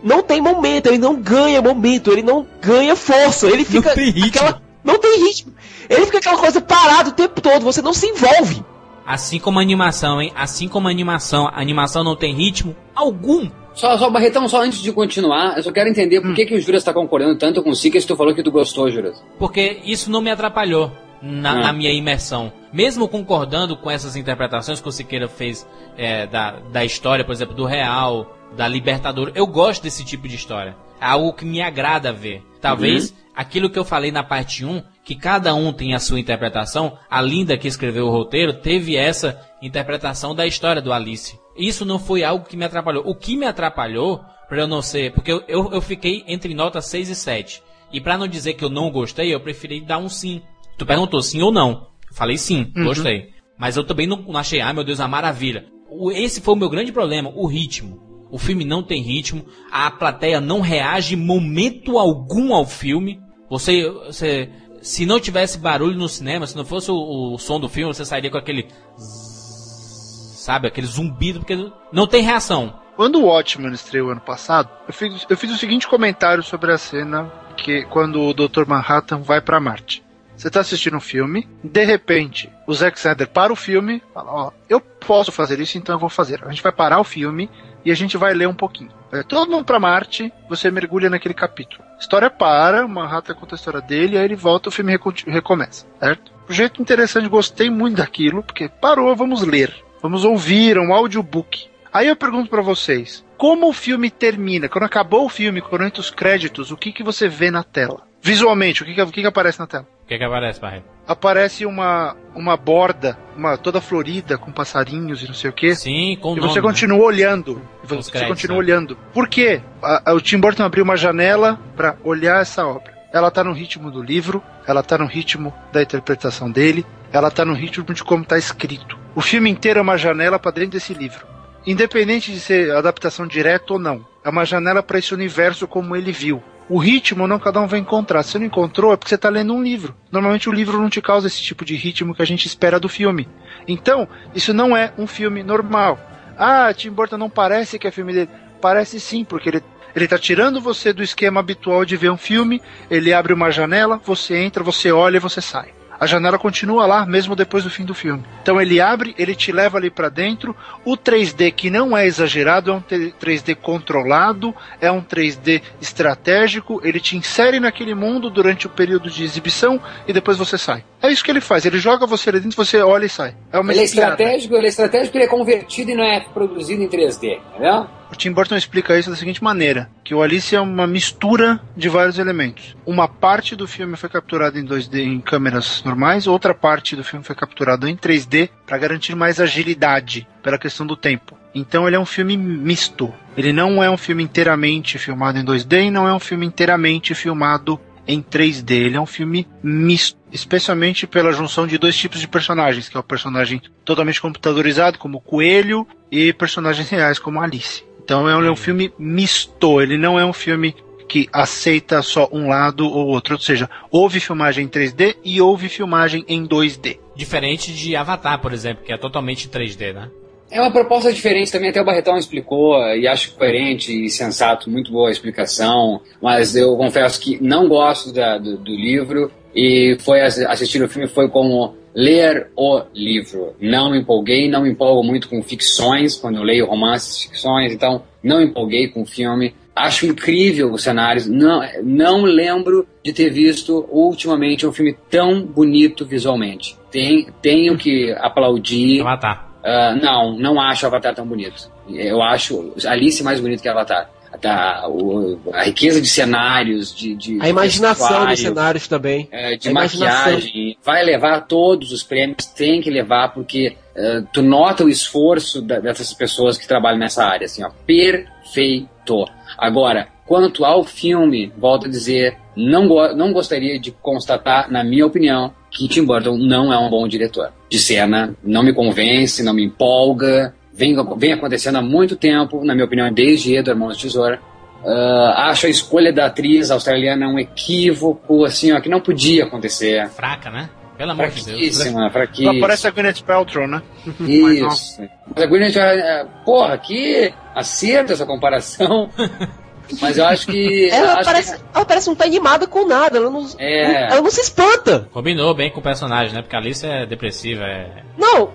não tem momento, ele não ganha momento, ele não ganha força, ele fica. tem ritmo. aquela- não tem ritmo. Ele fica aquela coisa parada o tempo todo, você não se envolve. Assim como a animação, hein? Assim como a animação, a animação não tem ritmo algum. Só, só, Barretão, só antes de continuar, eu só quero entender Hum. por que, que o Juras tá concordando tanto com o Sica se tu falou que tu gostou, Juras. Porque isso não me atrapalhou na, Hum. na minha imersão. Mesmo concordando com essas interpretações que o Siqueira fez é, da, da história, por exemplo, do Real, da Libertador, eu gosto desse tipo de história. É algo que me agrada ver. Talvez aquilo que eu falei na parte 1, que cada um tem a sua interpretação, a Linda que escreveu o roteiro teve essa interpretação da história do Alice. Isso não foi algo que me atrapalhou. O que me atrapalhou, pra eu não ser. Porque eu, eu, eu fiquei entre notas 6 e 7. E pra não dizer que eu não gostei, eu preferi dar um sim. Tu perguntou sim ou não. Falei sim, gostei. Mas eu também não, não achei, ah meu Deus, a maravilha. O- esse foi o meu grande problema, o ritmo. O filme não tem ritmo, a plateia não reage em momento algum ao filme. Você, você se não tivesse barulho no cinema, se não fosse o, o som do filme, você sairia com aquele sabe, aquele zumbido, porque não tem reação. Quando o Watchmen estreou ano passado, eu fiz, eu fiz o seguinte comentário sobre a cena que quando o Dr. Manhattan vai pra Marte. Você tá assistindo um filme, de repente, o Zack Snyder para o filme, fala, ó, eu posso fazer isso, então eu vou fazer. A gente vai parar o filme e a gente vai ler um pouquinho. Vai todo mundo pra Marte, você mergulha naquele capítulo. História para, o Manhattan conta a história dele, aí ele volta, o filme recomeça, certo? Um jeito interessante, gostei muito daquilo, porque parou, vamos ler. Vamos ouvir um audiobook. Aí eu pergunto pra vocês, como o filme termina? Quando acabou o filme, quando entra os créditos, o que, que você vê na tela? Visualmente, o que, que, o que, que aparece na tela? O que que aparece, Barreto? Aparece uma, uma borda, uma toda florida, com passarinhos e não sei o que. Sim, com E nome, você né? continua olhando. E Você créditos, continua né? olhando. Por quê? A- a- o Tim Burton abriu uma janela pra olhar essa obra. Ela tá no ritmo do livro, ela tá no ritmo da interpretação dele, ela tá no ritmo de como tá escrito. O filme inteiro é uma janela pra dentro desse livro. Independente de ser adaptação direta ou não, é uma janela para esse universo como ele viu. O ritmo não cada um vai encontrar. Se você não encontrou, é porque você está lendo um livro. Normalmente o livro não te causa esse tipo de ritmo que a gente espera do filme. Então, isso não é um filme normal. Ah, Tim Burton não parece que é filme dele. Parece sim, porque ele ele está tirando você do esquema habitual de ver um filme, ele abre uma janela, você entra, você olha e você sai. A janela continua lá mesmo depois do fim do filme. Então ele abre, ele te leva ali para dentro. O 3D que não é exagerado, é um 3D controlado, é um 3D estratégico, ele te insere naquele mundo durante o período de exibição e depois você sai. É isso que ele faz, ele joga você ali dentro, você olha e sai. É uma ele é estratégico, ele é estratégico, ele é convertido e não é produzido em 3D, entendeu? O Tim Burton explica isso da seguinte maneira: que o Alice é uma mistura de vários elementos. Uma parte do filme foi capturada em 2D em câmeras normais, outra parte do filme foi capturada em 3D para garantir mais agilidade pela questão do tempo. Então ele é um filme misto. Ele não é um filme inteiramente filmado em 2D e não é um filme inteiramente filmado em 3D. Ele é um filme misto, especialmente pela junção de dois tipos de personagens, que é o personagem totalmente computadorizado, como o Coelho, e personagens reais, como Alice. Então é um, é um filme misto, ele não é um filme que aceita só um lado ou outro. Ou seja, houve filmagem em 3D e houve filmagem em 2D. Diferente de Avatar, por exemplo, que é totalmente 3D, né? É uma proposta diferente também, até o Barretão explicou, e acho coerente e sensato, muito boa a explicação, mas eu confesso que não gosto da, do, do, livro, e foi assistir o filme foi como ler o livro. Não me empolguei, não me empolgo muito com ficções, quando eu leio romances, ficções, então não me empolguei com o filme. Acho incrível os cenários. Não, não lembro de ter visto ultimamente um filme tão bonito visualmente. Tem, tenho que aplaudir. Avatar. Uh, não, não acho Avatar tão bonito. Eu acho Alice mais bonito que Avatar. Da, o, a riqueza de cenários, de, de a imaginação dos cenários também, é, de a maquiagem, vai levar todos os prêmios, tem que levar porque uh, tu nota o esforço da, dessas pessoas que trabalham nessa área, assim, ó, perfeito. Agora, quanto ao filme, volto a dizer, não, go não gostaria de constatar, na minha opinião, que Tim Burton não é um bom diretor de cena, não me convence, não me empolga, vem, vem acontecendo há muito tempo, na minha opinião, desde Edward Mãos de Tesoura. Uh, acho a escolha da atriz australiana um equívoco, assim, ó, que não podia acontecer. Fraca, né? Pelo amor de Deus. Fraquíssima. Ela parece a Gwyneth Paltrow, né? Isso. Mas a Gwyneth, é, porra, que acerta essa comparação. *laughs* Mas eu acho que. Ela, acho parece, que... ela parece não tá animada com nada. Ela não, é... ela não se espanta. Combinou bem com o personagem, né? Porque a Alice é depressiva. É... Não,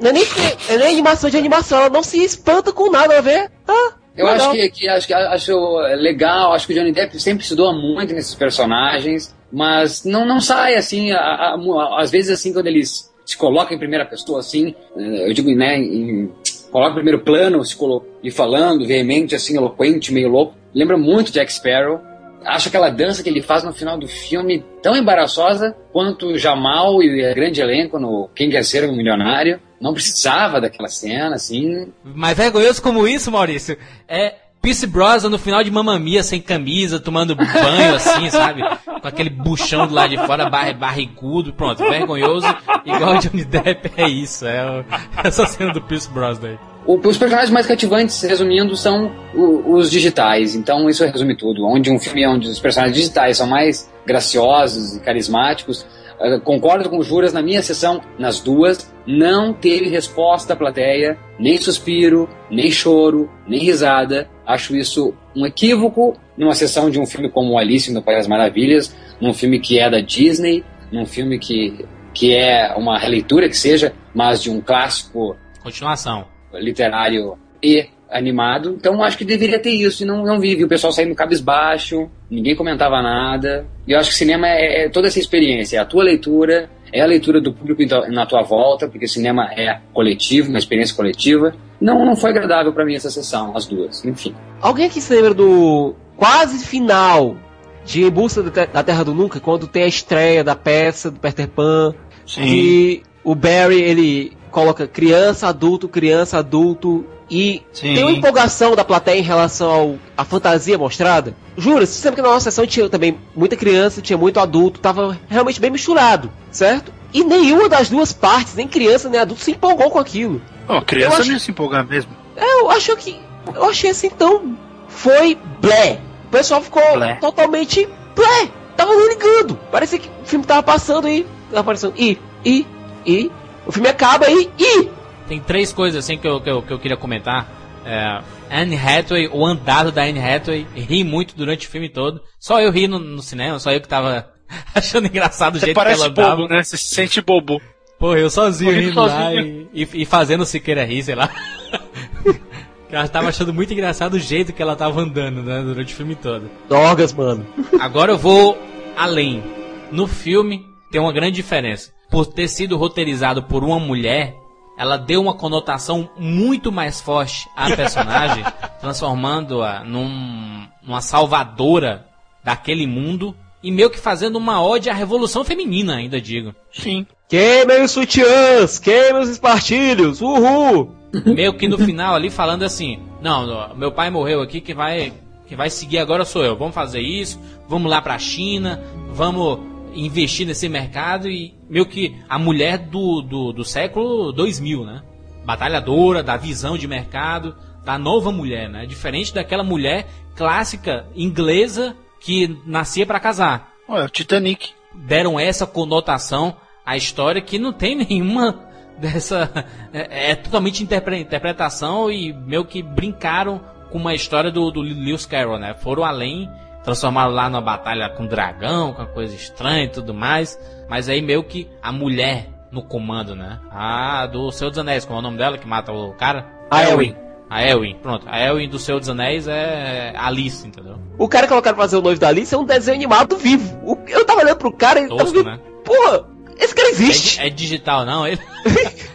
não é nem, é nem animação de animação, ela não se espanta com nada, ela vê. Ah, eu legal. acho que, que, acho que acho legal, acho que o Johnny Depp sempre se doa muito nesses personagens, mas não, não sai assim, a, a, a, às vezes assim, quando eles se colocam em primeira pessoa assim, eu digo, né, em, coloca em primeiro plano, se e falando, veemente, assim, eloquente, meio louco, lembra muito Jack Sparrow, acho aquela dança que ele faz no final do filme tão embaraçosa quanto o Jamal e o grande elenco no Quem Quer Ser um Milionário. Não precisava daquela cena, assim. Mas vergonhoso como isso, Maurício, é Pierce Brosnan no final de Mamamia sem camisa, tomando banho assim, *laughs* sabe? Com aquele buchão do lado de fora, bar barrigudo, pronto, vergonhoso, igual o Johnny Depp, é isso, é *laughs* essa cena do Pierce Brosnan aí. Os personagens mais cativantes, resumindo, são os digitais. Então isso resume tudo. Onde um filme onde os personagens digitais são mais graciosos e carismáticos, Uh, concordo com o Juras na minha sessão, nas duas, não teve resposta da plateia, nem suspiro, nem choro, nem risada. Acho isso um equívoco numa sessão de um filme como Alice no País das Maravilhas, num filme que é da Disney, num filme que, que é uma releitura que seja, mas de um clássico. Continuação. Literário e animado. Então acho que deveria ter isso e não, não vive. O pessoal saindo cabisbaixo, ninguém comentava nada. E eu acho que cinema é, é, toda essa experiência, é a tua leitura, é a leitura do público na tua volta, porque cinema é coletivo, uma experiência coletiva. Não, não foi agradável para mim essa sessão, as duas, enfim. Alguém aqui se lembra do quase final de Em Busca da Terra do Nunca, quando tem a estreia da peça do Peter Pan, Sim. e o Barry ele coloca criança, adulto, criança, adulto, e Sim. tem uma empolgação da plateia em relação à fantasia mostrada. Jura, você sabe que na nossa sessão tinha também muita criança, tinha muito adulto, tava realmente bem misturado, certo? E nenhuma das duas partes, nem criança nem adulto, se empolgou com aquilo. Oh, criança não ia se empolgar mesmo. É, eu acho que. Eu achei assim tão. Foi blé. O pessoal ficou blé. totalmente blé. Tava nem ligando. Parecia que o filme tava passando e. Aparecendo. E, e, e. O filme acaba e. E! Tem três coisas assim que eu, que eu, que eu queria comentar. É, Anne Hathaway, o andado da Anne Hathaway, ri muito durante o filme todo. Só eu ri no, no, cinema, só eu que tava *laughs* achando engraçado o Você jeito que parece ela bobo, andava. né? Você se sente bobo. Pô, eu sozinho rindo lá sozinho. e, e, e fazendo o Siqueira rir, sei lá. *laughs* Ela tava achando muito engraçado o jeito que ela tava andando, né, durante o filme todo. Dorgas, mano. Agora eu vou além. No filme tem uma grande diferença. Por ter sido roteirizado por uma mulher, ela deu uma conotação muito mais forte à *laughs* personagem, transformando-a num, numa salvadora daquele mundo e meio que fazendo uma ode à revolução feminina, ainda digo. Sim. Queimem os sutiãs, queimem os espartilhos, uhul! *laughs* meio que no final ali falando assim, não, meu pai morreu aqui, que vai que vai seguir agora sou eu. Vamos fazer isso, vamos lá pra China, vamos investir nesse mercado e meio que a mulher do, do, do século 2000, né? Batalhadora, da visão de mercado, da nova mulher, né? Diferente daquela mulher clássica inglesa que nascia pra casar. Olha, o Titanic. Deram essa conotação à história que não tem *laughs* nenhuma dessa. É, é totalmente interpre- interpretação e meio que brincaram com uma história do, do Lewis Carroll, né? Foram além, transformaram lá numa batalha com dragão, com coisa estranha e tudo mais. Mas aí meio que a mulher no comando, né? A do Senhor dos Anéis, como é o nome dela que mata o cara? A Elwin. A Elwin, pronto. A Elwin do Senhor dos Anéis é Alice, entendeu? O cara que colocaram pra fazer o noivo da Alice é um desenho animado vivo. Eu tava olhando pro cara e tava né? porra, esse cara existe. É, é digital, não? Ele... *laughs*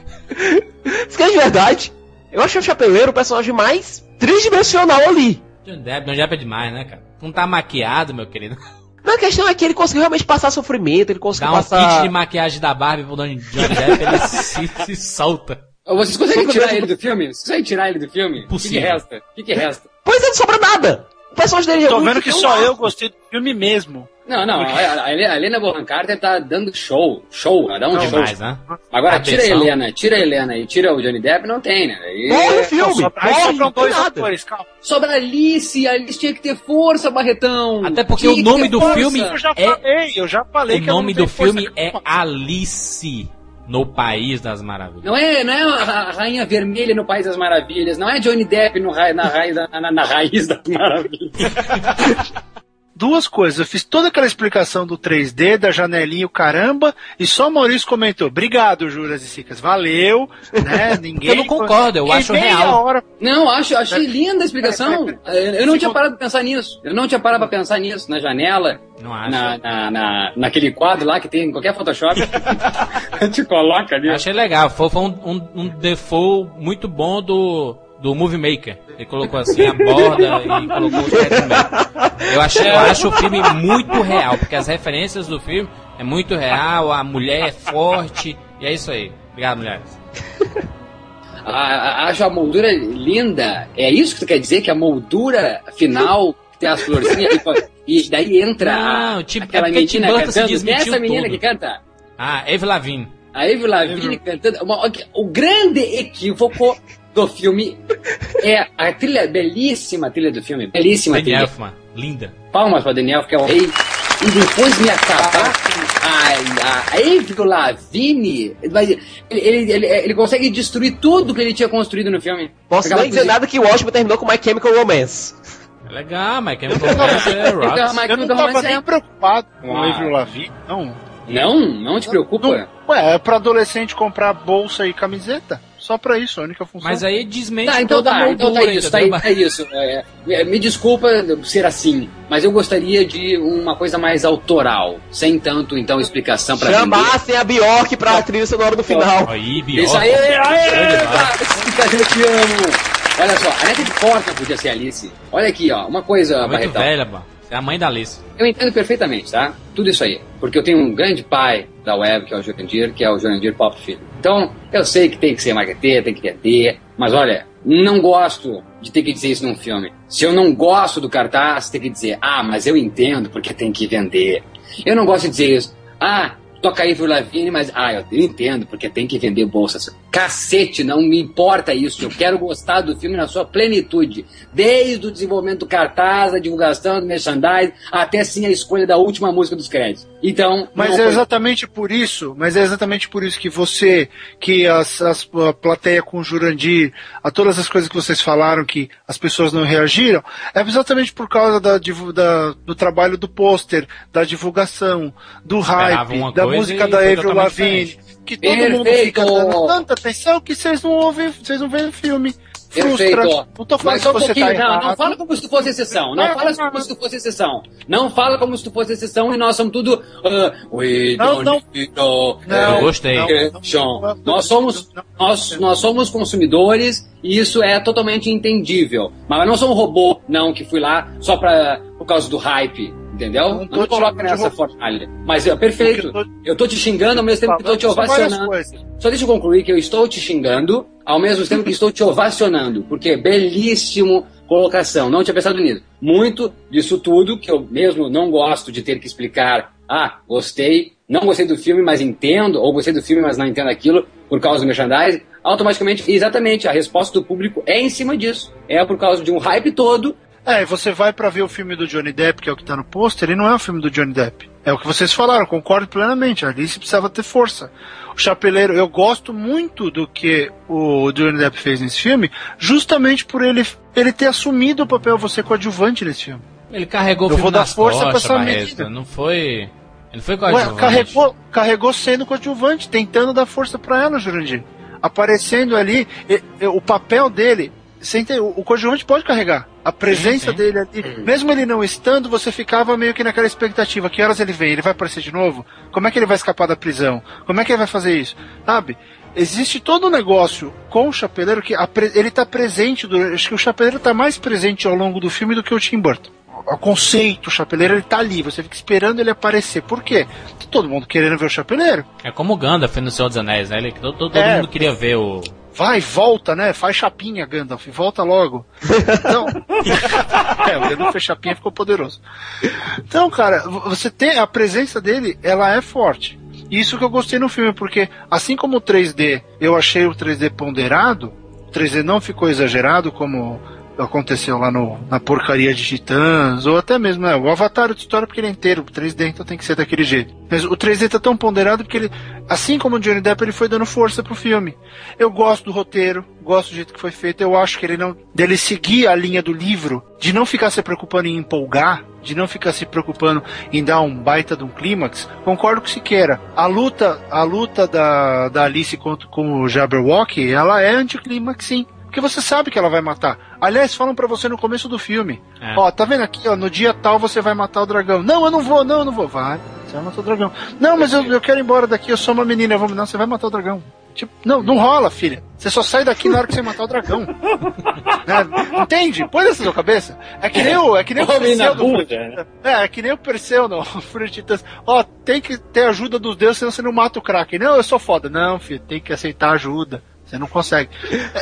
Esse cara é de verdade. Eu achei o Chapeleiro o personagem mais tridimensional ali. John Depp, John Depp é demais, né, cara? Não tá maquiado, meu querido. *laughs* Mas a questão é que ele conseguiu realmente passar sofrimento, ele conseguiu Dá um passar... kit de maquiagem da Barbie pro Johnny Depp, ele se, se solta. Vocês conseguem tirar ele do filme? Vocês conseguem tirar ele do filme? O que, que Possível. resta? O que, que resta? Pois é, não sobra nada. O personagem dele é Tô vendo que só ar. eu gostei do filme mesmo. Não, não, a, a, a Helena Bonham Carter tá dando show. Show, ela dá um show. Demais, né? Agora, tira a. Helena, tira a Helena e tira o Johnny Depp, não tem, né? Aí, Morre o filme, Só- aí morre, sobram não dois nada. atores, calma. Sobra a Alice, a Alice tinha que ter força, Barretão. Até porque Tinha o nome do força. filme Eu já É- falei, eu já falei O que ela nome não do força filme é. Alice no País das Maravilhas. Não é, não é a ra- Rainha Vermelha no País das Maravilhas, não é Johnny Depp no ra- na, raiz da, na, na raiz das maravilhas. *laughs* Duas coisas, eu fiz toda aquela explicação do 3D, da janelinha, o caramba, e só o Maurício comentou, obrigado, Juras e Sicas, valeu, né, *laughs* ninguém... Eu não concordo, eu acho real. hora Não, acho, achei linda a explicação. Eu eu não tinha parado pra pensar nisso. Eu não tinha parado pra pensar nisso. Na janela, na, na, na- naquele quadro lá que tem em qualquer Photoshop. *laughs* *laughs* a gente coloca ali. Achei legal. Foi, foi um, um, um default muito bom do, do Movie Maker. Ele colocou assim a borda e colocou no meio. Eu, achei, eu acho o filme muito real, porque as referências do filme é muito real, a mulher é forte, e é isso aí. Obrigado, mulheres. A- a- acho a moldura linda. É isso que tu quer dizer? Que a moldura final que tem as florzinhas e, e daí entra a- Não, tipo, aquela é porque Tim menina cantando. Essa menina tudo. que canta. Ah, Eve Lavigne. A Avril Lavigne cantando. Uma- o grande equívoco do filme é a trilha, belíssima trilha do filme. Belíssima Danny trilha. Elfman. Linda. Palmas para Daniel, que é o rei. E depois me acabar a, a Avril Lavigne. vai- Ele, ele, ele, ele consegue destruir tudo que ele tinha construído no filme. Posso Aquela nem dizer nada que o Watchmen terminou com My Chemical Romance. É legal, mas quem me conhece é Rocks. Então, mas Eu não então, tava mas nem é- preocupado com o Avril Lavigne, não. Não, não te preocupa. Não, Ué, é pra adolescente comprar bolsa e camiseta? Só pra isso, a única função. Mas aí desmente Tá, então toda a tá, então tá moldura, isso, tá, *laughs* é isso. É, é, me desculpa ser assim, mas eu gostaria de uma coisa mais autoral, sem tanto, então, explicação pra vender. Chamassem a Bjork pra trilha sonora do final. Aí, Bjork. Isso aí, aê, eu te amo. Olha só, a Natalie Portman podia ser Alice. Olha aqui, ó, uma coisa, Muito Barretão. velha. Você é a mãe da Alice. Eu entendo perfeitamente, tá? Tudo isso aí. Porque eu tenho um grande pai da web, que é o Jurandir, que é o Jurandir Pop Filho. Então, eu sei que tem que ser marqueteiro, tem que vender, mas olha, não gosto de ter que dizer isso num filme. Se eu não gosto do cartaz, tem que dizer, ah, mas eu entendo porque tem que vender. Eu não gosto de dizer isso. Ah, toca aí Lavigne, mas ah, eu entendo, porque tem que vender bolsas. Cacete, não me importa isso. Eu quero gostar do filme na sua plenitude. Desde o desenvolvimento do cartaz, a divulgação do merchandising, até sim a escolha da última música dos créditos. Então. Mas é exatamente por isso, mas é exatamente por isso que você, que as, as, a plateia com o Jurandir, a todas as coisas que vocês falaram que as pessoas não reagiram, é exatamente por causa da, da do trabalho do pôster, da divulgação, do hype, da música da Avril Lavigne, que todo Perfeito. mundo fica dando tanta atenção que vocês não ouvem, vocês não veem o filme. Frustra. Perfeito. Não tô falando Mas só um você pouquinho, tá não, não fala como se tu fosse exceção. Não Não, fala como se tu fosse exceção. Não fala como se tu fosse exceção e nós somos tudo. ah, we Não, don't não. need no Não, Eu gostei. não, não, Nós somos, nós, nós somos consumidores e isso é totalmente entendível. Mas eu não sou um robô, não, que fui lá só pra, por causa do hype. Entendeu? Não Não, te coloca nessa fornalha. Mas é perfeito. Eu tô- Eu tô te xingando ao mesmo tempo que tô te ovacionando. Só deixa eu concluir que eu estou te xingando ao mesmo tempo que estou te ovacionando, porque belíssimo colocação, não tinha pensado nisso. Muito disso tudo, que eu mesmo não gosto de ter que explicar, ah, gostei, não gostei do filme, mas entendo, ou gostei do filme, mas não entendo aquilo, por causa do merchandising, automaticamente, exatamente, a resposta do público é em cima disso. É por causa de um hype todo, É, e você vai pra ver o filme do Johnny Depp, que é o que tá no pôster, ele não é o filme do Johnny Depp. É o que vocês falaram, concordo plenamente. A Alice precisava ter força. O Chapeleiro, eu gosto muito do que o Johnny Depp fez nesse filme, justamente por ele, ele ter assumido o papel você coadjuvante nesse filme. Ele carregou Eu o filme vou dar força pra costas, essa menina. Não foi... Ele foi Ué, coadjuvante. carregou, carregou sendo coadjuvante, tentando dar força pra ela, Jurandir. Aparecendo ali, e- e- o papel dele, você entende? o o coadjuvante pode carregar. A presença sim. dele ali, mesmo ele não estando, você ficava meio que naquela expectativa. Que horas ele vem? Ele vai aparecer de novo? Como é que ele vai escapar da prisão? Como é que ele vai fazer isso? Sabe? Existe todo um negócio com o Chapeleiro que a ele tá presente, durante, acho que o Chapeleiro tá mais presente ao longo do filme do que o Tim Burton. O conceito, o Chapeleiro, ele tá ali, você fica esperando ele aparecer. Por quê? Tá todo mundo querendo ver o Chapeleiro. É como o Gandalf no Senhor dos Anéis, né? Ele, todo todo É. mundo queria ver o... Vai, volta, né? Faz chapinha, Gandalf, volta logo. Então, *laughs* é, o Gandalf fez chapinha ficou poderoso. Então, cara, você tem a presença dele, ela é forte. Isso que eu gostei no filme, porque assim como o 3D, eu achei o 3D ponderado, o 3D não ficou exagerado como aconteceu lá no, na porcaria de Titãs, ou até mesmo, né, o Avatar de história porque ele é inteiro, o 3D então tem que ser daquele jeito. Mas o 3D tá tão ponderado porque ele, assim como o Johnny Depp, ele foi dando força pro filme. Eu gosto do roteiro, gosto do jeito que foi feito, eu acho que ele não, dele seguir a linha do livro, de não ficar se preocupando em empolgar, de não ficar se preocupando em dar um baita de um clímax, concordo com o Siqueira. A luta, a luta da, da Alice contra, com o Jabberwock, ela é anticlímax sim. Porque você sabe que ela vai matar. Aliás, falam pra você no começo do filme. É. Ó, tá vendo aqui, ó, no dia tal você vai matar o dragão. Não, eu não vou, não, eu não vou. Vai, você vai matar o dragão. Não, mas eu, eu quero ir embora daqui, eu sou uma menina, vamos. Não, você vai matar o dragão. Tipo, não, não rola, filha. Você só sai daqui na hora que você matar o dragão. *laughs* Né? Entende? Põe nessa sua cabeça. É que nem o, é que nem o Perseu do bunda, Fruit- É, é que nem o Perseu no *laughs* Fruit Titãs. Ó, tem que ter ajuda dos deuses, senão você não mata o Kraken. Não, eu sou foda. Não, filho, tem que aceitar ajuda. Você não consegue.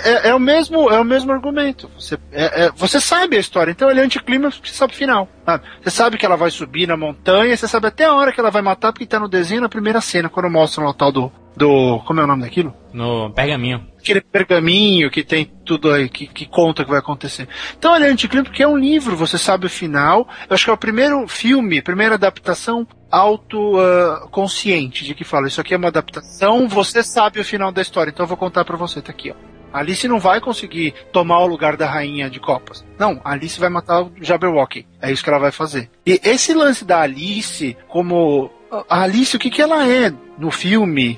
É, é o mesmo, é o mesmo argumento. Você, é- é- você sabe a história, então ele é anticlímax porque você sabe o final. sabe? Você sabe que ela vai subir na montanha, você sabe até a hora que ela vai matar, porque tá no desenho na primeira cena, quando mostram o tal do. do como é o nome daquilo? No pergaminho. aquele pergaminho que tem tudo aí, que, que conta o que vai acontecer. Então ele é anticlímax porque é um livro, você sabe o final. Eu acho que é o primeiro filme, a primeira adaptação autoconsciente de que fala, isso aqui é uma adaptação, você sabe o final da história, então eu vou contar pra você, tá aqui, ó. Alice não vai conseguir tomar o lugar da rainha de copas. Não, Alice vai matar o Jabberwock. É isso que ela vai fazer. E esse lance da Alice, como. A Alice, o que, que ela é no filme?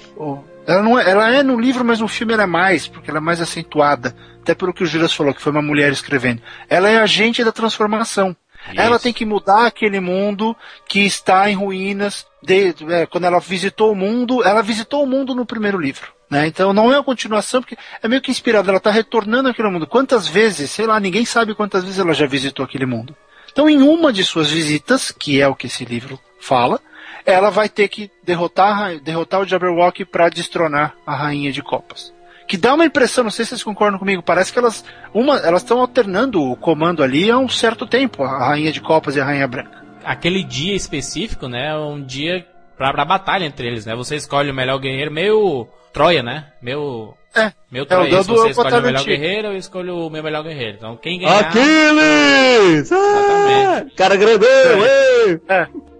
Ela, não é, ela é no livro, mas no filme ela é mais, porque ela é mais acentuada. Até pelo que o Juras falou, que foi uma mulher escrevendo. Ela é agente da transformação. Ela tem que mudar aquele mundo que está em ruínas. De, é, quando ela visitou o mundo, ela visitou o mundo no primeiro livro. Né? Então não é uma continuação, porque é meio que inspirada. Ela está retornando àquele mundo. Quantas vezes, sei lá, ninguém sabe quantas vezes ela já visitou aquele mundo. Então, em uma de suas visitas, que é o que esse livro fala, ela vai ter que derrotar, derrotar o Jabberwock para destronar a rainha de copas. Que dá uma impressão, não sei se vocês concordam comigo, parece que elas uma, elas estão alternando o comando ali há um certo tempo, a rainha de copas e a rainha branca. Aquele dia específico, né? é Um dia pra, pra batalha entre eles, né? Você escolhe o melhor guerreiro, meio Troia, né? Meu. É. Meu É, o Troia. Se você é escolhe o melhor guerreiro, eu escolho o meu melhor guerreiro. Então quem ganhar. Aquiles! Ah, Exatamente. cara grandão, ei!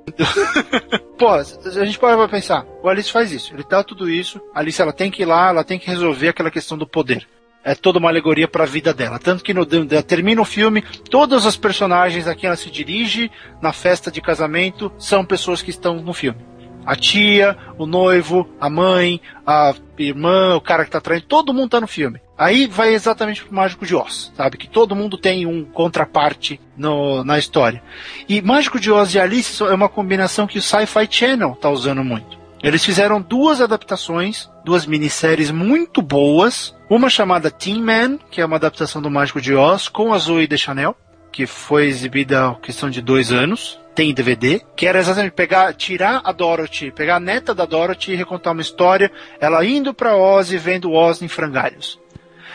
*laughs* Pô, a gente para pra pensar. O Alice faz isso. Ele dá tudo isso. A Alice ela tem que ir lá, ela tem que resolver aquela questão do poder. É toda uma alegoria pra vida dela. Tanto que no, termina o filme, todas as personagens a quem ela se dirige na festa de casamento são pessoas que estão no filme. A tia, o noivo, a mãe, a irmã, o cara que tá traindo, todo mundo tá no filme. Aí vai exatamente pro Mágico de Oz, sabe? Que todo mundo tem um contraparte no, na história. E Mágico de Oz e Alice é uma combinação que o Sci-Fi Channel tá usando muito. Eles fizeram duas adaptações, duas minisséries muito boas. Uma chamada Teen Man, que é uma adaptação do Mágico de Oz, com a Zoe Deschanel, que foi exibida há questão de dois anos. Tem em DVD, que era exatamente pegar, tirar a Dorothy, pegar a neta da Dorothy e recontar uma história, ela indo pra Oz e vendo Oz em frangalhos.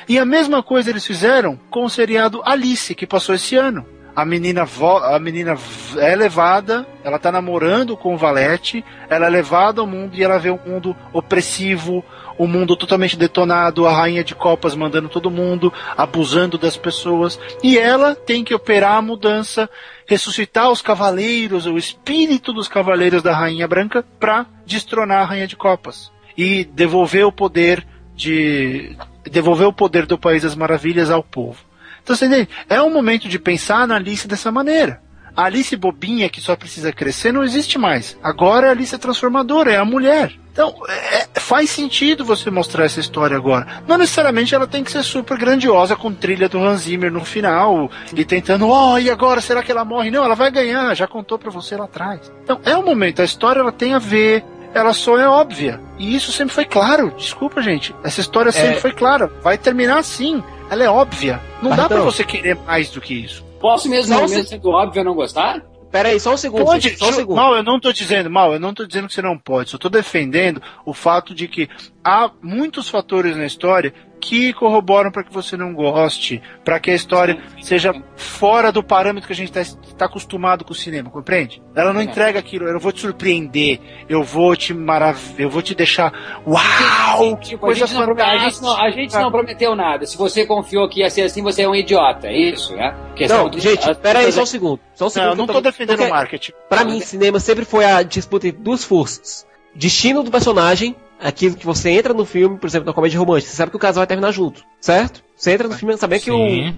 E a mesma coisa eles fizeram com o seriado Alice, que passou esse ano. A menina, a menina é levada, ela tá namorando com o Valete, ela é levada ao mundo e ela vê um mundo opressivo, um mundo totalmente detonado, a rainha de copas mandando todo mundo, abusando das pessoas, e ela tem que operar a mudança, ressuscitar os cavaleiros, o espírito dos cavaleiros da rainha branca, para destronar a rainha de copas e devolver o poder de devolver o poder do país das maravilhas ao povo. Então, você entende? É um momento de pensar na Alice dessa maneira. A Alice bobinha que só precisa crescer não existe mais. Agora a Alice é transformadora, é a mulher. Então, é- faz sentido você mostrar essa história agora. Não necessariamente ela tem que ser super grandiosa com trilha do Hans Zimmer no final e tentando, oh, e agora será que ela morre? Não, ela vai ganhar, já contou pra você lá atrás. Então, é o momento, a história ela tem a ver, ela só é óbvia. E isso sempre foi claro. Desculpa, gente. Essa história sempre foi clara. Vai terminar assim. Ela é óbvia. Não dá pra Bartão. você querer mais do que isso. Posso mesmo, Só mesmo se- sendo óbvio eu não gostar? Pera aí, só um segundo. Pode, gente, só um segundo. mal, eu não tô dizendo, mal, eu não tô dizendo que você não pode, só tô defendendo o fato de que há muitos fatores na história que corroboram para que você não goste, para que a história seja fora do parâmetro que a gente está acostumado com o cinema, compreende? Ela não É. entrega aquilo, eu vou te surpreender, eu vou te marav eu vou te deixar, uau, que Tipo, a coisa gente, não, a, gente não, a gente não prometeu nada. Se você confiou que ia ser assim, você é um idiota. É isso, né? Questão Não, gente, as pera aí só um segundo. Só um segundo. Não, eu que não eu tô defendendo o marketing. Pra mim, cinema sempre foi a disputa entre duas forças. Destino do personagem, aquilo que você entra no filme, por exemplo, na comédia romântica, você sabe que o casal vai terminar junto, certo? Você entra no filme sabendo que o.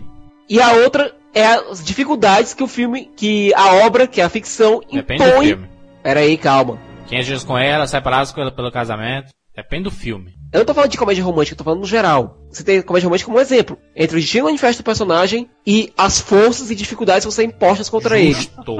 E a outra é as dificuldades que o filme, que a obra, que a ficção Depende do impõe. filme. Pera aí, calma. 500 dias com ela, separados com ela pelo casamento. Depende do filme. Eu não tô falando de comédia romântica, eu tô falando no geral. Você tem comédia romântica como um exemplo. Entre o destino manifesto do personagem e as forças e dificuldades que você impostas contra ele. Justo.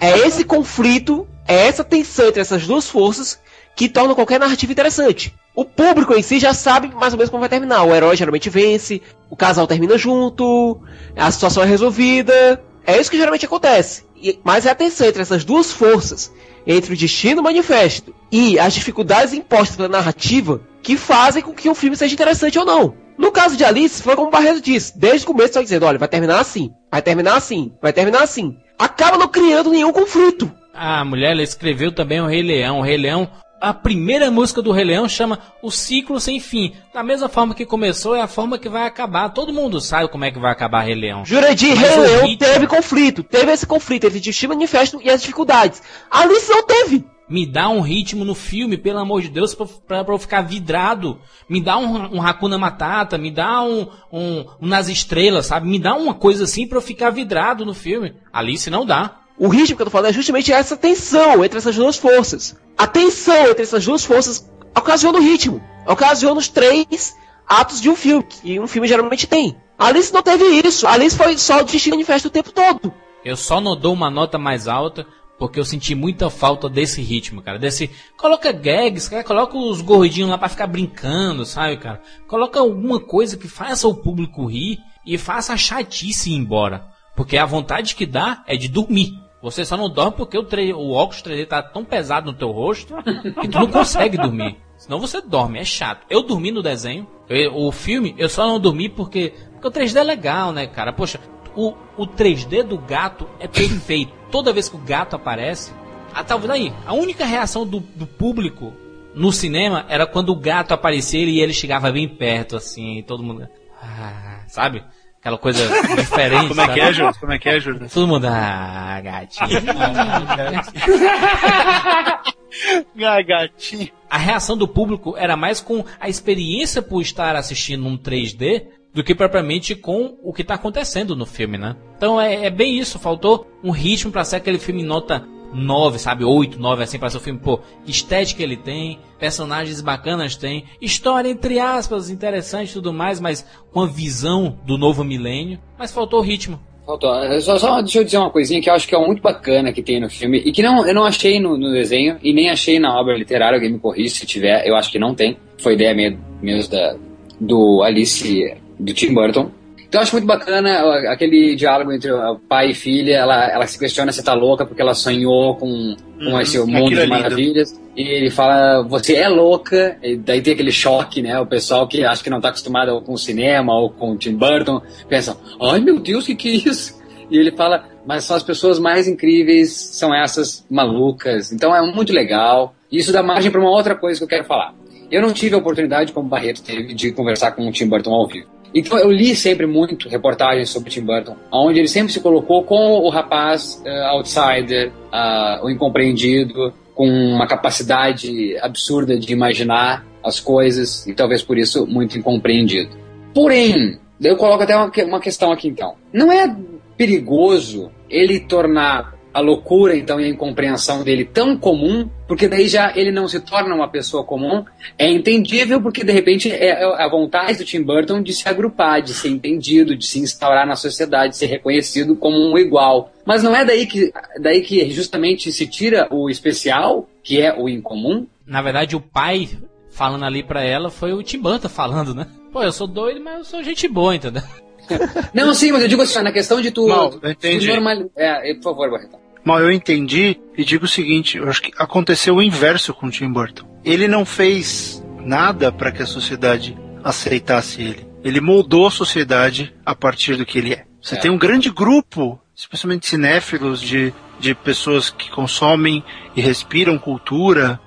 É esse conflito, é essa tensão entre essas duas forças que torna qualquer narrativa interessante. O público em si já sabe mais ou menos como vai terminar. O herói geralmente vence, o casal termina junto, a situação é resolvida. É isso que geralmente acontece. E- mas é a tensão entre essas duas forças, entre o destino manifesto e as dificuldades impostas pela narrativa, que fazem com que o filme seja interessante ou não. No caso de Alice, foi como o Barreto disse. Desde o começo, só dizendo: olha, vai terminar assim, vai terminar assim, vai terminar assim. Acaba não criando nenhum conflito. A mulher ela escreveu também o Rei Leão. O Rei Leão, a primeira música do Rei Leão chama O Ciclo Sem Fim. Da mesma forma que começou, é a forma que vai acabar. Todo mundo sabe como é que vai acabar Rei Leão. Jurandir Mas Rei Leão ritmo- teve conflito, teve esse conflito entre o destino manifesto e as dificuldades. Alice não teve. Me dá um ritmo no filme, pelo amor de Deus, pra, pra, pra eu ficar vidrado. Me dá um, um Hakuna Matata, me dá um, um, um Nas Estrelas, sabe? Me dá uma coisa assim pra eu ficar vidrado no filme. Alice não dá. O ritmo que eu tô falando é justamente essa tensão entre essas duas forças. A tensão entre essas duas forças ocasiona o ritmo. Ocasiona os três atos de um filme, que um filme geralmente tem. Alice não teve isso. Alice foi só o destino manifesto o tempo todo. Eu só não dou uma nota mais alta porque eu senti muita falta desse ritmo, cara. Desse. Coloca gags, cara. Coloca os gordinhos lá pra ficar brincando, sabe, cara? Coloca alguma coisa que faça o público rir e faça a chatice ir embora. Porque a vontade que dá é de dormir. Você só não dorme porque o, tre- o óculos 3D tá tão pesado no teu rosto que tu não consegue dormir. Senão você dorme, é chato. Eu dormi no desenho. Eu- o filme, eu só não dormi porque, porque o 3D é legal, né, cara? Poxa, o, o 3D do gato é perfeito. Toda vez que o gato aparece, a, talvez aí, a única reação do, do público no cinema era quando o gato aparecia e ele chegava bem perto, assim, todo mundo. Ah, sabe? Aquela coisa diferente. Como é que é, Júlio? Como é que é, Júlio? Todo mundo, ah, gatinho. *laughs* Ah, gatinho. a reação do público era mais com a experiência por estar assistindo um 3D do que propriamente com o que está acontecendo no filme, né? Então é, é bem isso, faltou um ritmo para ser aquele filme nota 9, sabe? 8, 9, assim, para ser o filme, pô, que estética ele tem, personagens bacanas tem, história, entre aspas, interessante e tudo mais, mas com a visão do novo milênio, mas faltou ritmo. Faltou. Só, só deixa eu dizer uma coisinha que eu acho que é muito bacana que tem no filme e que não, eu não achei no, no desenho e nem achei na obra literária. Alguém me corrige se tiver, eu acho que não tem. Foi ideia mesmo da, do Alice, do Tim Burton. Então eu acho muito bacana aquele diálogo entre pai e filha. Ela, ela se questiona se tá louca porque ela sonhou com, com Uhum, esse mundo é de lindo. maravilhas. E ele fala, você é louca. E daí tem aquele choque, né? O pessoal que acha que não tá acostumado com o cinema ou com o Tim Burton pensa, ai meu Deus, o que, que é isso? E ele fala, mas são as pessoas mais incríveis, são essas malucas. Então é muito legal. E isso dá margem para uma outra coisa que eu quero falar. Eu não tive a oportunidade, como o Barreto teve, de conversar com o Tim Burton ao vivo. Então eu li sempre muito reportagens sobre Tim Burton, onde ele sempre se colocou com o rapaz eh, outsider, ah, o incompreendido, com uma capacidade absurda de imaginar as coisas e talvez por isso muito incompreendido. Porém, eu coloco até uma, uma questão aqui então. Não é perigoso ele tornar a loucura então e a incompreensão dele tão comum, porque daí já ele não se torna uma pessoa comum. É entendível porque de repente é é a vontade do Tim Burton de se agrupar, de ser entendido, de se instaurar na sociedade, de ser reconhecido como um igual. Mas não é daí que daí que justamente se tira o especial, que é o incomum. Na verdade, o pai falando ali pra ela foi o Tim Burton falando, né? Pô, eu sou doido, mas eu sou gente boa, entendeu? *laughs* Não, sim, mas eu digo assim, na questão de tu, tu eu entendi. normal- é, por favor, Barretão. Mal, eu entendi e digo o seguinte: eu acho que aconteceu o inverso com o Tim Burton. Ele não fez nada para que a sociedade aceitasse ele. Ele moldou a sociedade a partir do que ele é. Você É. tem um grande grupo, especialmente cinéfilos, de, de pessoas que consomem e respiram cultura,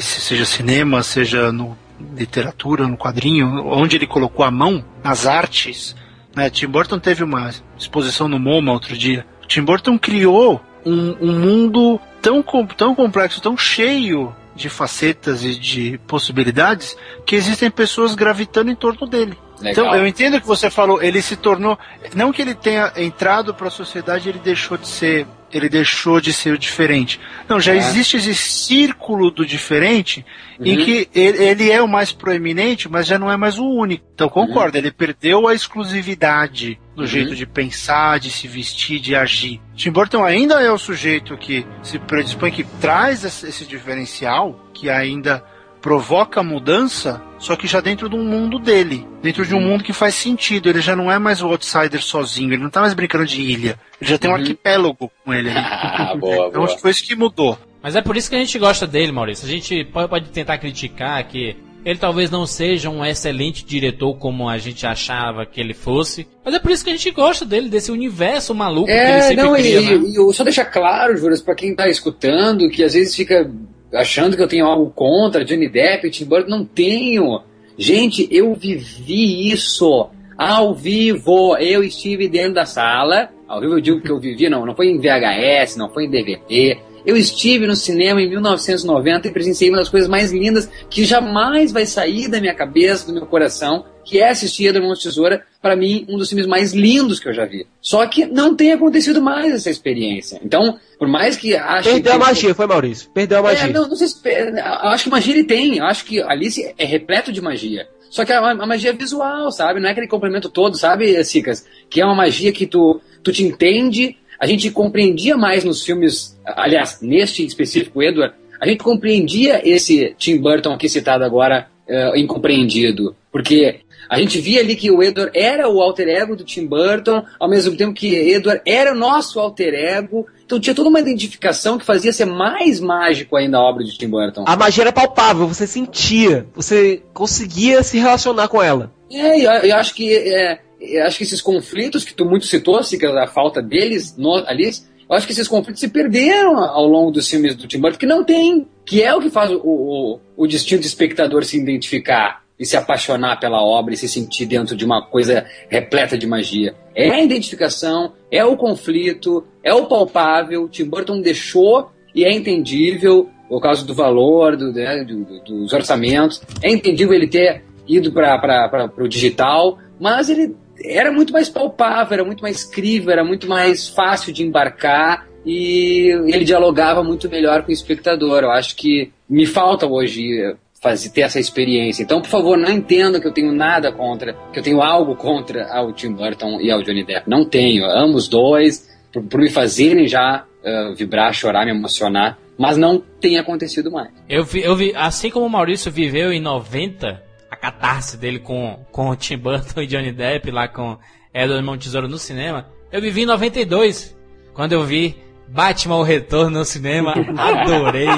se- seja cinema, seja no literatura, no quadrinho, onde ele colocou a mão, nas artes. Né? Tim Burton teve uma exposição no MoMA outro dia. Tim Burton criou um, um mundo tão, tão complexo, tão cheio de facetas e de possibilidades que existem pessoas gravitando em torno dele. Legal. Então, eu entendo que você falou, ele se tornou. Não que ele tenha entrado para a sociedade, ele deixou de ser. Ele deixou de ser o diferente. Não, já É. existe esse círculo do diferente em Uhum. que ele, ele é o mais proeminente, mas já não é mais o único. Então, concordo, ele perdeu a exclusividade do Uhum. jeito de pensar, de se vestir, de agir. Tim Burton ainda é o sujeito que se predispõe, que traz esse diferencial, que ainda provoca mudança, só que já dentro de um mundo dele, dentro de um mundo que faz sentido. Ele já não é mais o outsider sozinho, ele não tá mais brincando de ilha. Ele já tem um Uhum. arquipélago com ele ali. Ah, *laughs* boa, Então boa. acho que foi isso que mudou. Mas é por isso que a gente gosta dele, Maurício. A gente pode, pode tentar criticar que ele talvez não seja um excelente diretor como a gente achava que ele fosse. Mas é por isso que a gente gosta dele, desse universo maluco que ele É, sempre não, cria, e, né? e eu só deixar claro, Juras, pra quem tá escutando, que às vezes fica achando que eu tenho algo contra Johnny Depp Tim Burton, não tenho. Gente, eu vivi isso ao vivo. Eu estive dentro da sala, ao vivo eu digo que eu vivi, não, não foi em VHS, não foi em DVD. Eu estive no cinema em 1990 e presenciei uma das coisas mais lindas que jamais vai sair da minha cabeça, do meu coração, que é assistir Edward Mãos de Tesoura, para mim, um dos filmes mais lindos que eu já vi. Só que não tem acontecido mais essa experiência. Então, por mais que ache Perdeu a que... magia, foi Maurício. Perdeu a magia. É, não, não sei se. Eu acho que magia ele tem. Eu acho que Alice é repleto de magia. Só que a, a magia é visual, sabe? Não é aquele complemento todo, sabe, Cicas? Que é uma magia que tu, tu te entende. A gente compreendia mais nos filmes. Aliás, neste específico, Edward, a gente compreendia esse Tim Burton aqui citado agora, eh, incompreendido. Porque a gente via ali que o Edward era o alter ego do Tim Burton, ao mesmo tempo que Edward era o nosso alter ego. Então tinha toda uma identificação que fazia ser mais mágico ainda a obra de Tim Burton. A magia era palpável, você sentia, você conseguia se relacionar com ela. É, eu, eu acho que é, eu acho que esses conflitos que tu muito citou, Cica, a falta deles no, ali, Eu acho que esses conflitos se perderam ao longo dos filmes do Tim Burton, que não tem, que é o que faz o, o, o destino do espectador se identificar e se apaixonar pela obra e se sentir dentro de uma coisa repleta de magia. É a identificação, é o conflito, é o palpável. Tim Burton deixou e é entendível por causa do valor, do, né, do, dos orçamentos. É entendível ele ter ido para o digital, mas ele era muito mais palpável, era muito mais crível, era muito mais fácil de embarcar e ele dialogava muito melhor com o espectador. Eu acho que me falta hoje fazer, ter essa experiência. Então, por favor, não entendam que eu tenho nada contra, que eu tenho algo contra ao Tim Burton e ao Johnny Depp. Não tenho. Amo os dois, por, por me fazerem já uh, vibrar, chorar, me emocionar. Mas não tem acontecido mais. Eu vi, eu vi, assim como o Maurício viveu em 90, a catarse dele com, com o Tim Burton *laughs* e Johnny Depp lá com Edward Mão no cinema, eu vivi em 92, quando eu vi Batman o Retorno no cinema, adorei,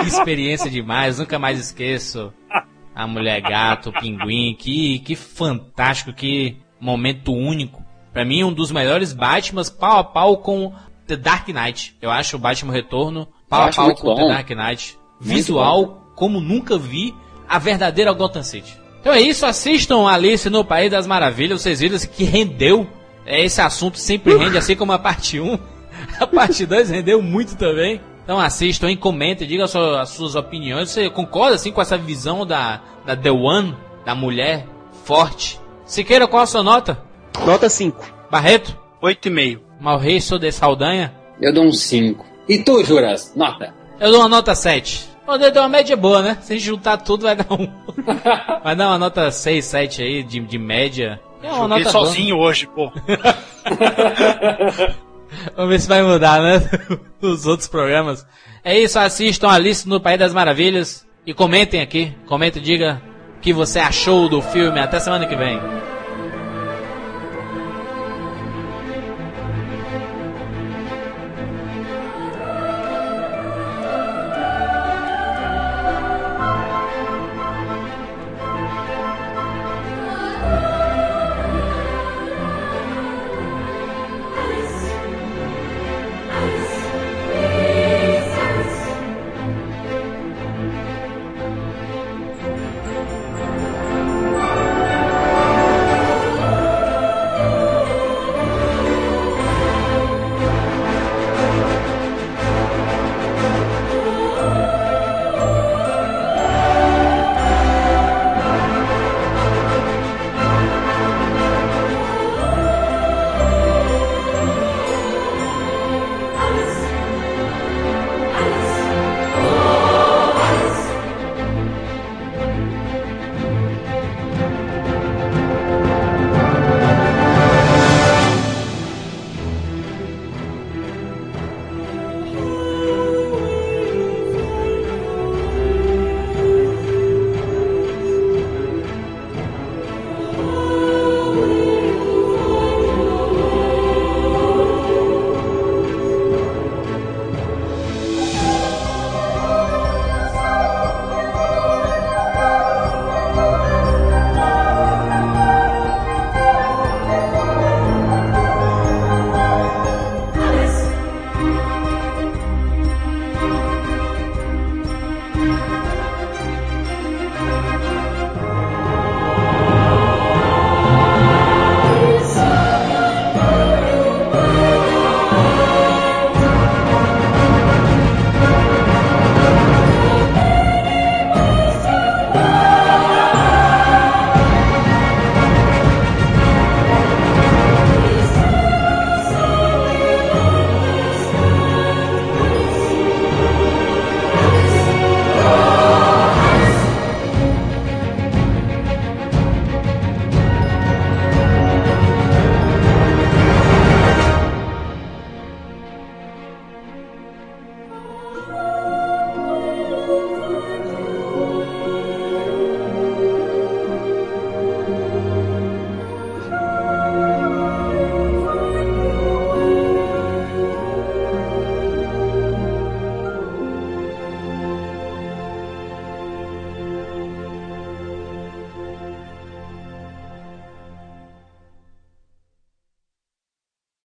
que experiência demais, nunca mais esqueço. A Mulher Gato, o Pinguim, que, que fantástico, que momento único. Para mim, um dos melhores Batmans pau a pau com The Dark Knight. Eu acho o Batman Retorno pau a pau com bom. The Dark Knight. Visual, como nunca vi, a verdadeira Gotham City. Então é isso, assistam Alice no País das Maravilhas, vocês viram que rendeu. É, esse assunto sempre rende, assim como a parte 1. *laughs* A parte 2 rendeu muito também. Então assistam e comentem, digam as suas opiniões. Você concorda assim com essa visão da, da The One, da mulher forte? Siqueira, qual a sua nota? Nota 5. Barreto? 8,5. Malrei, sou de Saldanha? Eu dou um 5. E tu, Juras? Nota? Eu dou uma nota 7. O deu uma média boa, né? Se a gente juntar tudo, vai dar um. *laughs* vai dar uma nota 6, 7 aí, de, de média. É uma Joguei nota sozinho boa. hoje, pô. *laughs* Vamos ver se vai mudar, né? *laughs* Os outros programas. É isso, assistam a lista no País das Maravilhas. E comentem aqui. Comentem, diga o que você achou do filme. Até semana que vem.